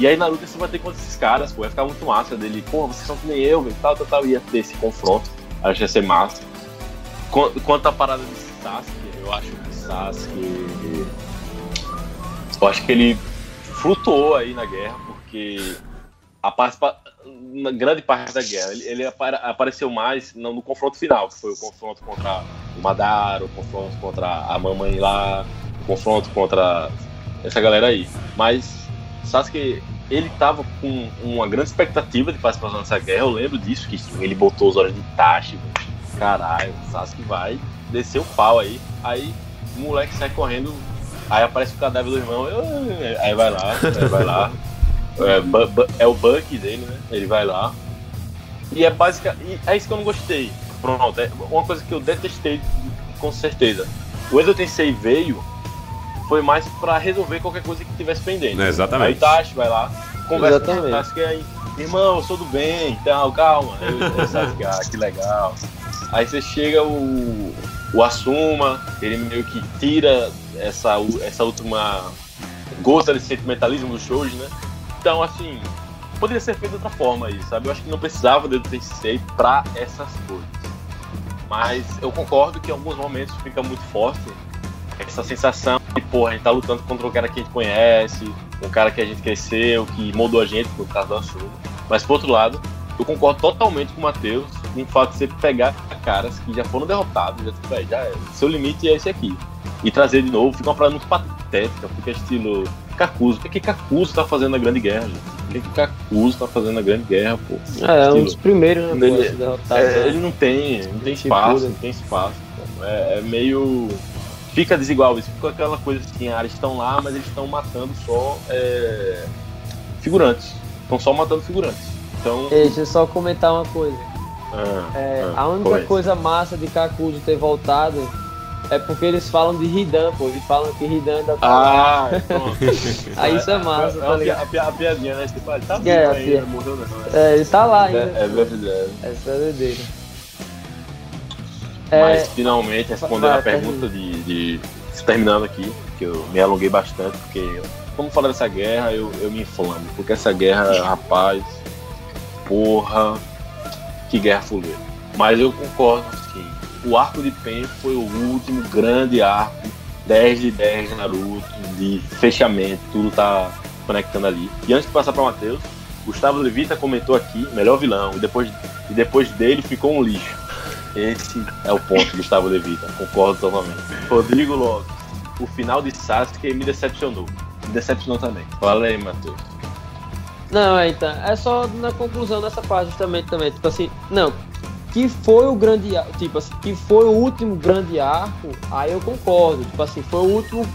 E aí Naruto se bater contra esses caras, pô, ia ficar muito massa dele, pô, vocês são que nem eu, velho, tal, tal, tal, ia ter esse confronto, acho que ia ser massa. Qu- Quanto à parada de Sasuke, eu acho que Sasuke. Eu acho que ele flutuou aí na guerra, porque a participa... na grande parte da guerra, ele, ele apare- apareceu mais no, no confronto final, que foi o confronto contra o Madara, o confronto contra a mamãe lá, confronto contra essa galera aí. Mas Sasuke, ele tava com uma grande expectativa de participar nessa guerra. Eu lembro disso, que ele botou os olhos de Tachi. Caralho, Sasuke vai descer o pau aí. Aí o moleque sai correndo, aí aparece o cadáver do irmão. Aí vai lá, aí vai lá. É, é o Buck dele, né? Ele vai lá. E é basicamente. É isso que eu não gostei. Pronto, é uma coisa que eu detestei com certeza. O Edo Tensei veio foi mais pra resolver qualquer coisa que tivesse pendente. É, exatamente. Aí Tashi vai lá, conversa com o Sasuke aí, irmão, eu sou do bem, então, calma. Aí o Sasuke, ah, que legal. Aí você chega o, o Asuma, ele meio que tira essa, essa última gota de sentimentalismo do Shoji, né? Então, assim, poderia ser feito de outra forma aí, sabe? Eu acho que não precisava do Tensei pra essas coisas. Mas eu concordo que em alguns momentos fica muito forte essa sensação de, porra, a gente tá lutando contra um cara que a gente conhece, um cara que a gente cresceu, que moldou a gente, no caso do Asuma. Mas, por outro lado, eu concordo totalmente com o Matheus em fato de você pegar caras que já foram derrotados, já, tipo, é, já é, seu limite é esse aqui. E trazer de novo, fica uma parada muito patética, fica estilo Cacuso. O que, que Cacuso tá fazendo na Grande Guerra, gente? O que, que Cacuso tá fazendo na Grande Guerra, pô? É, é um dos primeiros, né? Ele, derrotado, é, né? ele não tem, não tem espaço, não tem espaço. É, é meio fica desigual isso, fica aquela coisa assim, ah, eles estão lá, mas eles estão matando só é, figurantes. Estão só matando figurantes. Então. Ei, deixa eu só comentar uma coisa. Ah, é, ah, a única coisa massa de Kakuzu ter voltado é porque eles falam de Hidan, pô. Eles falam que Hidan ainda tá Ah, [laughs] Aí isso é massa, é, tá ligado? A, a, a, piadinha, né? Tipo, ele tá vivo é, ainda, morreu não. Né? É, ele tá lá ainda. É, verdade. Essa é doideira. Mas é... finalmente, respondendo a pergunta de, de, Terminando aqui, que eu me alonguei bastante, porque quando falar dessa guerra, eu, eu me inflamo. Porque essa guerra, rapaz, porra, que guerra fuleira. Mas eu concordo, sim. O arco de Pen foi o último grande arco 10 de 10 de Naruto, de fechamento, tudo tá conectando ali. E antes de passar para Matheus, Gustavo Levita comentou aqui, melhor vilão, e depois, e depois dele ficou um lixo. Esse é o ponto, Gustavo Levita. Concordo totalmente. Rodrigo Lopes. O final de Sasuke me decepcionou. Me decepcionou também. Fala aí, Matheus. Não, é, então, é só na conclusão dessa parte justamente também. Tipo assim, não, que foi o grande tipo assim, que foi o último grande arco, aí eu concordo. Tipo assim, foi o último,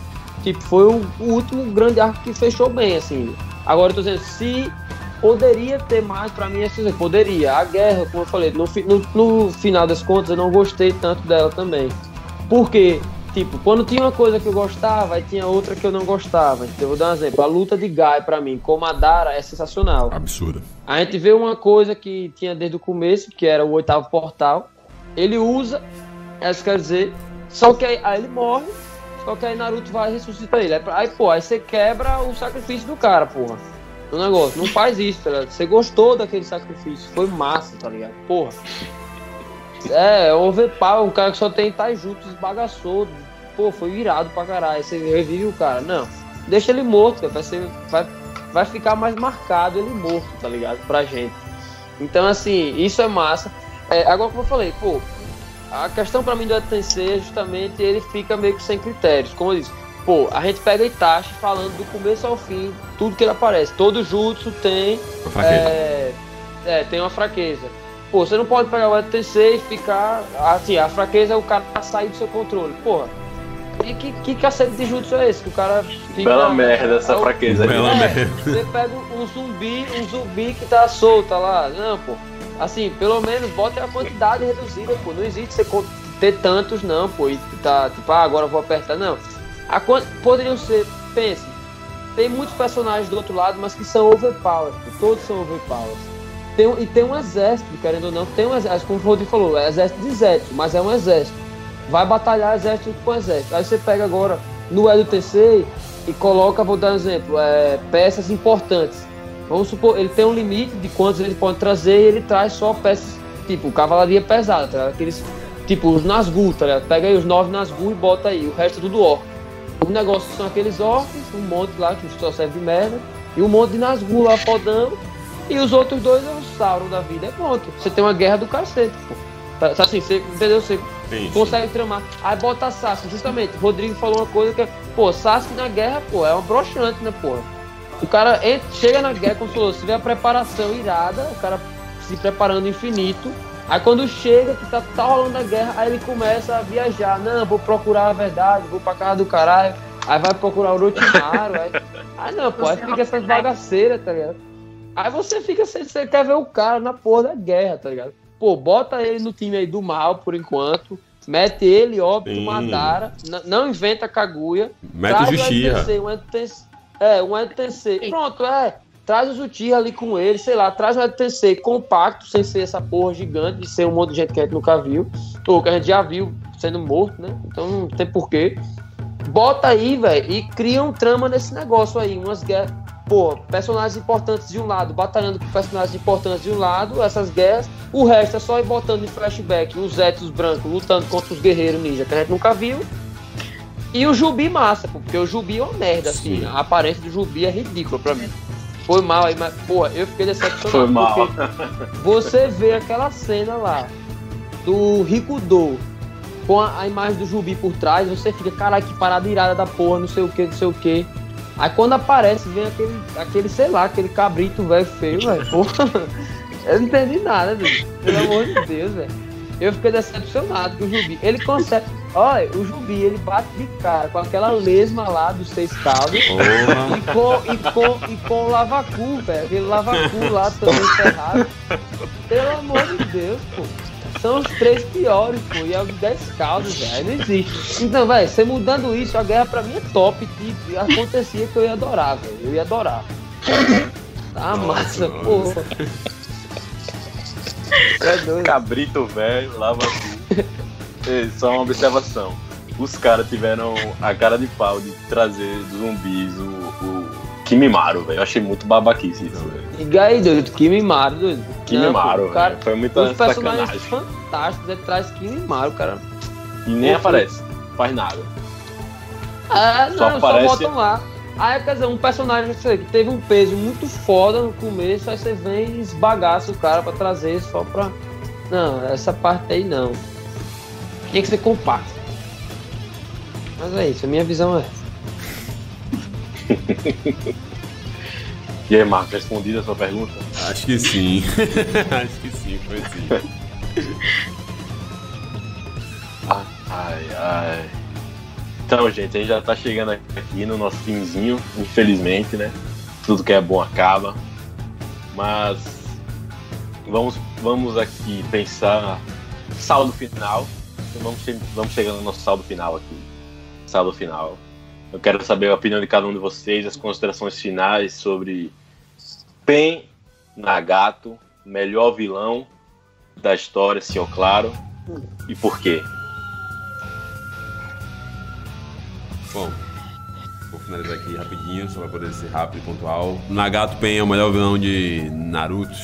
tipo, foi o, o último grande arco que fechou bem, assim. Agora eu tô dizendo, se Poderia ter mais para mim, assim, poderia. A guerra, como eu falei, no, no, no, final das contas eu não gostei tanto dela também. Porque, tipo, quando tinha uma coisa que eu gostava, aí tinha outra que eu não gostava. Então, eu vou dar um exemplo. A luta de Guy, para mim, com Madara, é sensacional. Absurda. A gente vê uma coisa que tinha desde o começo, que era o oitavo portal. Ele usa, isso quer dizer, só que aí, aí ele morre, só que aí Naruto vai ressuscitar ele. Aí, pô, aí você quebra o sacrifício do cara, porra o negócio. Não faz isso, tá ligado? Você gostou daquele sacrifício. Foi massa, tá ligado? Porra. É, é overpower, um cara que só tem Taijutsu esbagaçou. Pô, foi irado pra caralho. Você revive o cara. Não. Deixa ele morto, cara. Vai, ser, vai, vai ficar mais marcado ele morto, tá ligado? Pra gente. Então, assim, isso é massa. É, agora, como eu falei, pô, a questão pra mim do Tensei é justamente ele fica meio que sem critérios. Como eu disse, Pô, a gente pega Itachi falando do começo ao fim, tudo que ele aparece. Todo jutsu tem. É, é, tem uma fraqueza. Pô, você não pode pegar o ETC e ficar. Assim, a fraqueza é o cara sair do seu controle. Porra. E que, que cacete de jutsu é esse? Que o cara fica. Bela merda essa é, fraqueza. Bela é, merda. Você pega um zumbi, um zumbi que tá solto lá. Não, pô. Assim, pelo menos bota a quantidade reduzida, pô. Não existe você ter tantos, não, pô. E tá, tipo, ah, agora eu vou apertar. Não. A, poderiam ser, pense, tem muitos personagens do outro lado, mas que são overpowered, todos são overpowered. Tem, e tem um exército, querendo ou não, tem um exército, como o Rodrigo falou, é exército de exército, mas é um exército. Vai batalhar exército com exército. Aí você pega agora no LTC e coloca, vou dar um exemplo, é, peças importantes. Vamos supor, ele tem um limite de quantos ele pode trazer e ele traz só peças, tipo, cavalaria pesada, tá Aqueles, tipo, os Nazgûl, tá ligado? Pega aí os nove Nazgûl e bota aí, o resto é tudo orc. O negócio são aqueles orcs, um monte lá que só serve de merda, e um monte de Nazgûl lá podando, e os outros dois é o Sauron da vida. É pronto. Você tem uma guerra do cacete, pô. Tá, tá assim, você, entendeu? Você Consegue tramar. Aí bota Sasuke, justamente. Rodrigo falou uma coisa que, pô, Sasuke na guerra, pô, é um broxante, né, pô? O cara entra, chega na guerra, como se vê a preparação irada, o cara se preparando infinito. Aí quando chega, que tá, tá rolando a guerra, aí ele começa a viajar. Não, vou procurar a verdade, vou pra casa do caralho. Aí vai procurar o Orochimaru. aí... aí não, pô, aí fica essas bagaceiras, tá ligado? Aí você fica, você quer ver o cara na porra da guerra, tá ligado? Pô, bota ele no time aí do mal por enquanto. Mete ele, óbvio, Madara. Não inventa Kaguya. Mete o Justiça. Um é, um ETC. Pronto, é. Traz o Justiça ali com ele, sei lá. Traz um ETC compacto, sem ser essa porra gigante, de ser um monte de gente que a gente nunca viu. Ou que a gente já viu sendo morto, né? Então não tem porquê. Bota aí, velho, e cria um trama nesse negócio aí. Umas guerras pô, personagens importantes de um lado, batalhando com personagens importantes de um lado, essas guerras, o resto é só ir botando em flashback os Etos brancos lutando contra os guerreiros ninja que a gente nunca viu. E o Jubi massa, porque o Jubi é uma merda, assim. Sim. A aparência do Jubi é ridícula pra mim. Foi mal aí, mas, pô, eu fiquei decepcionado. Foi mal. Você vê aquela cena lá do Rikudo com a, a, imagem do Jubi por trás, você fica, caralho, que parada irada da porra, não sei o que, não sei o que. Aí quando aparece, vem aquele, aquele sei lá, aquele cabrito velho feio, velho. [laughs] Eu não entendi nada, velho. Pelo amor de Deus, velho. Eu fiquei decepcionado com o Jubi. Ele consegue. Olha, o Jubi, ele bate de cara com aquela lesma lá dos seis caldos. E com, e, com, e com o lavacu, velho. Aquele lavacu lá também ferrado. Pelo amor de Deus, pô são os três piores, pô. E é os 10 caldos, velho. Não existe. Então, velho, você mudando isso, a guerra pra mim é top. E acontecia que eu ia adorar, velho. Eu ia adorar. Tá massa, porra. [laughs] É Cabrito velho, lava tudo. Só uma observação. Os caras tiveram a cara de pau de trazer zumbis o, o Kimimaro, velho. Eu achei muito babaquice isso, velho. E aí, doido, Kimimaro, doido. Kimimaro, cara, foi muito Os personagens sacanagem. fantásticos, ele traz Kimimaro, cara. E nem aparece, faz nada. É, não, só, aparece... só botam lá. Aí, quer dizer, um personagem que teve um peso muito foda no começo, aí você vem e esbagaça o cara pra trazer só pra. Não, essa parte aí não. Tinha que ser compacto. Mas é isso, a minha visão é essa. [laughs] e aí, Marcos, respondida a sua pergunta? Acho que sim. [laughs] Acho que sim, foi sim. ai, ai. Então, gente, a gente já tá chegando aqui no nosso finzinho, infelizmente, né? Tudo que é bom acaba. Mas vamos, vamos aqui pensar saldo final. Vamos, vamos chegando no nosso saldo final aqui. Saldo final. Eu quero saber a opinião de cada um de vocês, as considerações finais sobre Pen Nagato, melhor vilão da história, senhor claro, e por quê? Bom, vou finalizar aqui rapidinho, só para poder ser rápido e pontual. Nagato Pen é o melhor vilão de Naruto,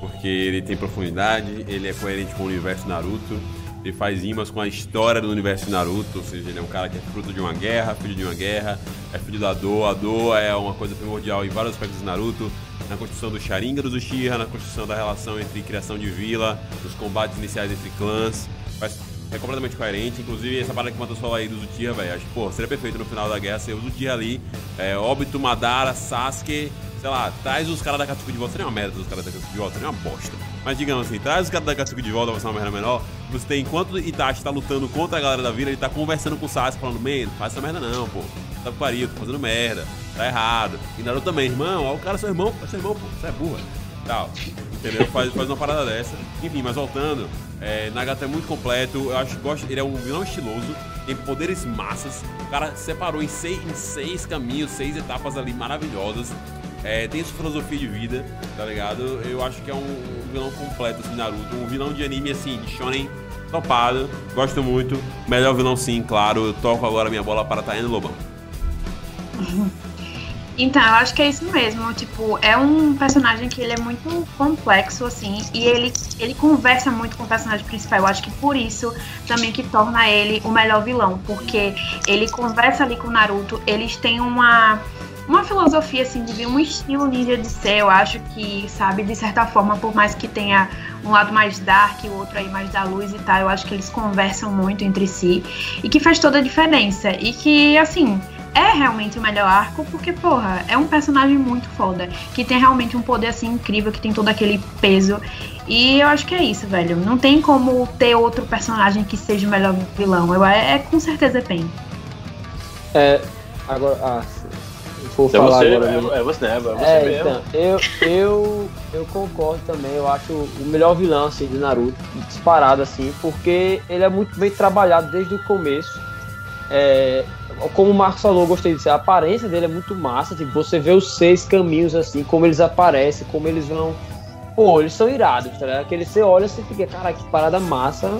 porque ele tem profundidade, ele é coerente com o universo Naruto ele faz rimas com a história do universo Naruto, ou seja, ele é um cara que é fruto de uma guerra, filho de uma guerra, é filho da dor. A dor é uma coisa primordial em vários aspectos de Naruto, na construção do Sharingan do Uchiha, na construção da relação entre criação de vila, nos combates iniciais entre clãs. Faz, é completamente coerente, inclusive essa parada que o Matheus falou aí do Uchiha, velho, acho que, pô, seria perfeito no final da guerra ser o Uchiha ali, é, Obito, Madara, Sasuke, sei lá, traz os caras da Katsuki de volta, seria uma merda os caras da Katsuki de volta, seria uma bosta. Mas digamos assim, traz os caras da Katsuki de volta pra ser uma merda menor. Você tem, enquanto Itachi tá lutando contra a galera da vila, ele tá conversando com o Sasuke, falando, man, não faz essa merda não, pô. Tá pariu, tô fazendo merda, tá errado. E Naruto também, irmão, ó, o cara é seu irmão, é seu irmão, pô, você é burra. Tal. Entendeu? Faz, faz uma parada dessa. Enfim, mas voltando, é, Nagato é muito completo. Eu acho que gosto, ele é um vilão estiloso, tem poderes massas. O cara separou em seis, em seis caminhos, seis etapas ali maravilhosas. É, tem sua filosofia de vida, tá ligado? Eu acho que é um, um vilão completo, assim, Naruto. Um vilão de anime, assim, de shonen topado. Gosto muito. Melhor vilão, sim, claro. Eu toco agora minha bola para Taiane Lobão. [laughs] Então, eu acho que é isso mesmo. Tipo, é um personagem que ele é muito complexo, assim, e ele, ele conversa muito com o personagem principal. Eu acho que por isso também que torna ele o melhor vilão, porque ele conversa ali com o Naruto, eles têm uma uma filosofia, assim, de um estilo ninja de eu acho que, sabe, de certa forma, por mais que tenha um lado mais dark o outro aí mais da luz e tal, eu acho que eles conversam muito entre si e que faz toda a diferença. E que, assim, é realmente o melhor arco, porque, porra, é um personagem muito foda, que tem realmente um poder assim incrível, que tem todo aquele peso. E eu acho que é isso, velho. Não tem como ter outro personagem que seja o melhor vilão. Eu, é, é com certeza Pen. É, agora, ah, vou É falar você, agora. é, mesmo. é você, né? É você É, mesmo. então, eu, eu, eu concordo também. Eu acho o melhor vilão assim, de Naruto, disparado assim, porque ele é muito bem trabalhado desde o começo. É, como o Marcos falou, eu gostei disso. A aparência dele é muito massa. Tipo, você vê os seis caminhos assim, como eles aparecem, como eles vão. Pô, eles são irados, tá ligado? Aquele você olha e você fica, cara, que parada massa.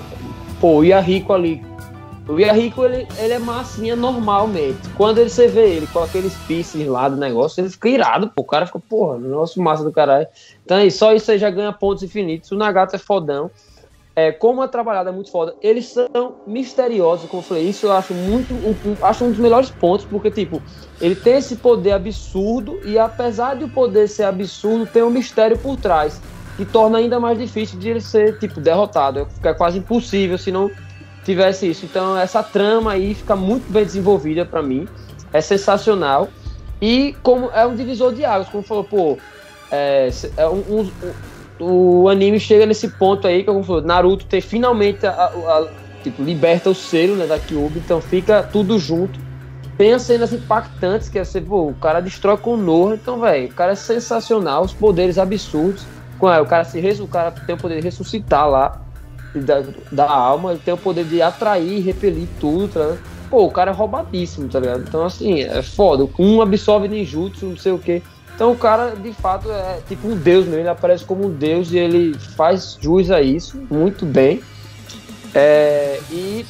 Pô, o Yahiko ali. O Yahiko, ele, ele é massinha normalmente. Quando ele, você vê ele com aqueles piercings lá do negócio, ele fica irado, pô. O cara fica, porra, negócio massa do caralho. Então aí, só isso aí já ganha pontos infinitos. O Nagato é fodão. É, como a trabalhada é muito foda, eles são misteriosos, como eu falei, isso eu acho muito, acho um dos melhores pontos, porque, tipo, ele tem esse poder absurdo, e apesar de o poder ser absurdo, tem um mistério por trás, que torna ainda mais difícil de ele ser, tipo, derrotado, fica quase impossível se não tivesse isso, então essa trama aí fica muito bem desenvolvida pra mim, é sensacional, e como é um divisor de águas, como falou, pô, é, é um- um- o anime chega nesse ponto aí que como falou, Naruto ter finalmente a, a- a- tipo, liberta o selo né, da Kyuubi, então fica tudo junto. Tem as cenas impactantes, que é pô, o cara destrói com Noah, então, velho, o cara é sensacional, os poderes absurdos. É, O cara, se, o cara tem o poder de ressuscitar lá, da, da alma, ele tem o poder de atrair repelir tudo, tá ligado? Pô, o cara é roubadíssimo, tá ligado? Então, assim, é foda. Um absorve ninjutsu, não sei o quê. Então o cara, de fato, é tipo um deus mesmo, ele aparece como um deus e ele faz jus a isso muito bem. É, e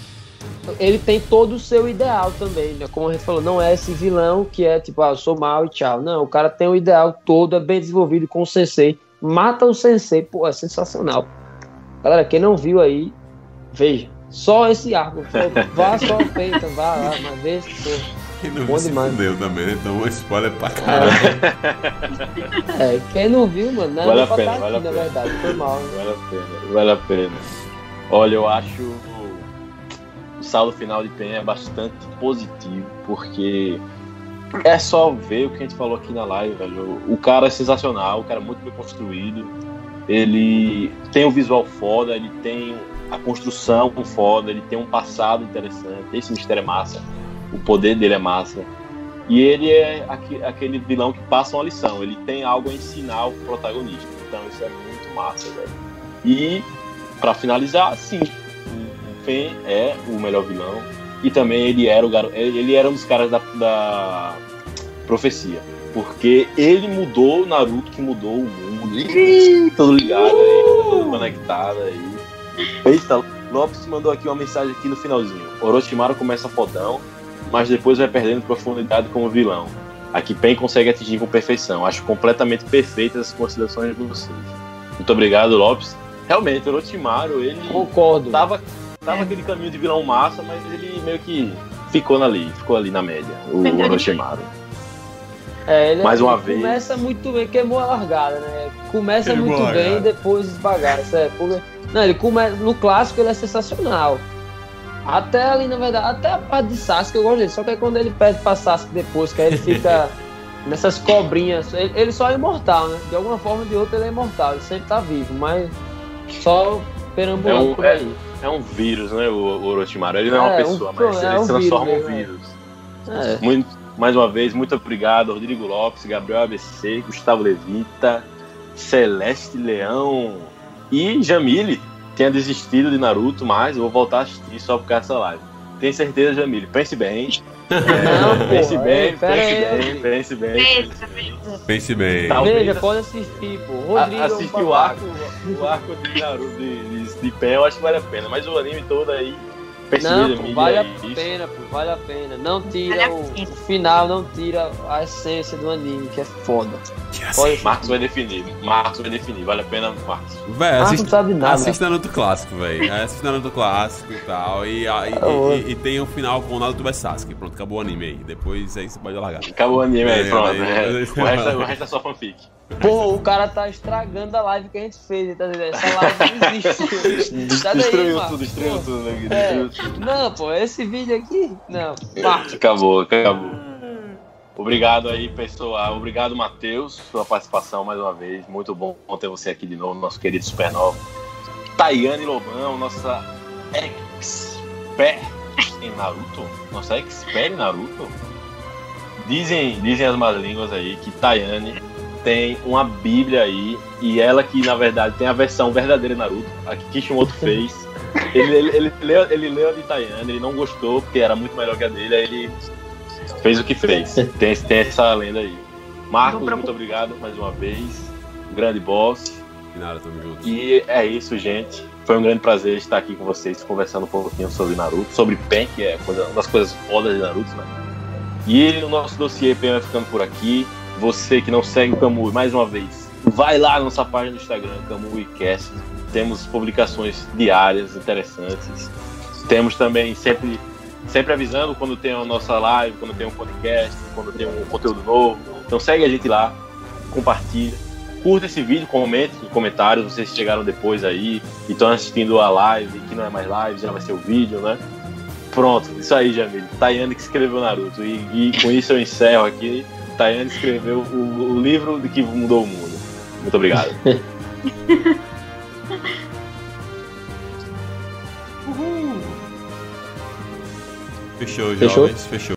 ele tem todo o seu ideal também, né? Como a gente falou, não é esse vilão que é tipo, ah, eu sou mal e tchau. Não, o cara tem o ideal todo, é bem desenvolvido com o sensei. Mata o sensei, pô, é sensacional. Galera, quem não viu aí, veja. Só esse arco. Vá só feita, vá lá, uma vez, pô. Quem não Bom viu se demais. fudeu também, né? Então spoiler pra caralho. É, quem não viu, mano, não Vale era a pra pena, tá vale a aqui, na pena. verdade, foi mal. né? Vale a pena, vale a pena. Olha, eu acho o saldo final de Pen é bastante positivo, porque é só ver o que a gente falou aqui na live, velho. O cara é sensacional, o cara é muito bem construído. Ele tem um visual foda, ele tem a construção foda, ele tem um passado interessante. Esse mistério é massa, o poder dele é massa. E ele é aque- aquele vilão que passa uma lição, ele tem algo a ensinar o protagonista. Então isso é muito massa, velho. E pra finalizar, sim, o Pen é o melhor vilão e também ele era o ele era um dos caras da, da profecia, porque ele mudou o Naruto que mudou o mundo. Ih, todo ligado aí, tá todo conectado aí. Eita, Lopes mandou aqui uma mensagem aqui no finalzinho. Orochimaru começa fodão, mas depois vai perdendo profundidade como vilão. Aqui Pen consegue atingir com perfeição. Acho completamente perfeitas as considerações de vocês. Muito obrigado, Lopes. Realmente, o Orochimaru, ele Concordo. tava, tava É. aquele caminho de vilão massa, mas ele meio que ficou ali, ficou ali na média, o Orochimaru. É, ele, Mais uma ele vez. Começa muito bem, queimou a largada, né? Começa Queimou muito a bem e depois esbagaça. É, porque- Não, ele começa. No clássico ele é sensacional. Até ali, na verdade, até a parte de Sasuke eu gosto dele. Só que aí quando ele perde pra Sasuke depois, que aí ele fica [laughs] nessas cobrinhas. Ele, ele só é imortal, né? De alguma forma ou de outra ele é imortal, ele sempre tá vivo, mas só perambulando É um- por aí. É um vírus, né, o, o Orochimaru. Ele não é uma É, um- pessoa, mas é ele um se transforma vírus em um mesmo, vírus. É. Muito, mais uma vez, muito obrigado, Rodrigo Lopes, Gabriel ABC, Gustavo Levita, Celeste Leão e Jamile. Tinha desistido de Naruto, mas eu vou voltar a assistir só por causa dessa live. Tenho certeza, Jamile. Pense bem. Não, [laughs] pense porra, bem, pense bem, pense bem. Pense bem. Pense bem. Veja, pode assistir, pô. A- Rodrigo. é um Assistir o arco, o arco de Naruto de, de, de pé, eu acho que vale a pena. Mas o anime todo aí Não, pô, vale a é isso. pena, pô, vale a pena. Não Vale tira a o, o final, não tira a essência do anime, que é foda. Pode- Marcos vai definir. Marcos vai definir. Vale a pena, Marcos. Véi, Marcos assista, não sabe nada. assista Naruto clássico, velho. Assista Naruto clássico e tal. E, a- e, Tá e- e tem o final com o Naruto vs Sasuke. Pronto, acabou o anime aí. Depois aí você pode largar. Acabou o anime aí, É, pronto. aí- É, O, resto, é- o resto é só fanfic. Pô, o cara tá estragando a live que a gente fez, tá entendendo? Essa live não existe. [laughs] Daí, Destruiu Marcos. tudo, destruiu Pô, tudo. Né? É. Destruiu. Não, pô, esse vídeo aqui. Não. Marcos. Acabou, acabou. Obrigado aí, pessoal. Obrigado, Matheus, sua participação mais uma vez. Muito bom ter você aqui de novo, nosso querido Supernova. Tayane Lobão, nossa expert em Naruto. Nossa expert em Naruto. Dizem, dizem as más línguas aí que Tayane tem uma bíblia aí e ela que, na verdade, tem a versão verdadeira de Naruto, a que Kishimoto fez. Ele, ele, ele, leu, ele leu a de Tayane, ele não gostou porque era muito melhor que a dele, aí ele fez o que fez. Tem, tem essa lenda aí. Marcos, muito obrigado mais uma vez. Grande boss. E nada, tamo junto. E é isso, gente. Foi um grande prazer estar aqui com vocês, conversando um pouquinho sobre Naruto, sobre Pen, que é uma das coisas fodas de Naruto, né? E o nosso dossiê Pen vai ficando por aqui. Você que não segue o Kamui, mais uma vez, vai lá na nossa página do Instagram, KamuiCast. Temos publicações diárias interessantes. Temos também sempre, sempre avisando quando tem a nossa live, quando tem um podcast, quando tem um conteúdo novo. Então segue a gente lá, compartilha. Curta esse vídeo, comente nos comentários, vocês chegaram depois aí e estão assistindo a live, que não é mais live, já vai ser o vídeo, né? Pronto, isso aí, Jamil. Tayane que escreveu Naruto. E, e com isso eu encerro aqui. Tayane escreveu o, o livro de que mudou o mundo. Muito obrigado. [laughs] Fechou, Fechou? jovens. Fechou.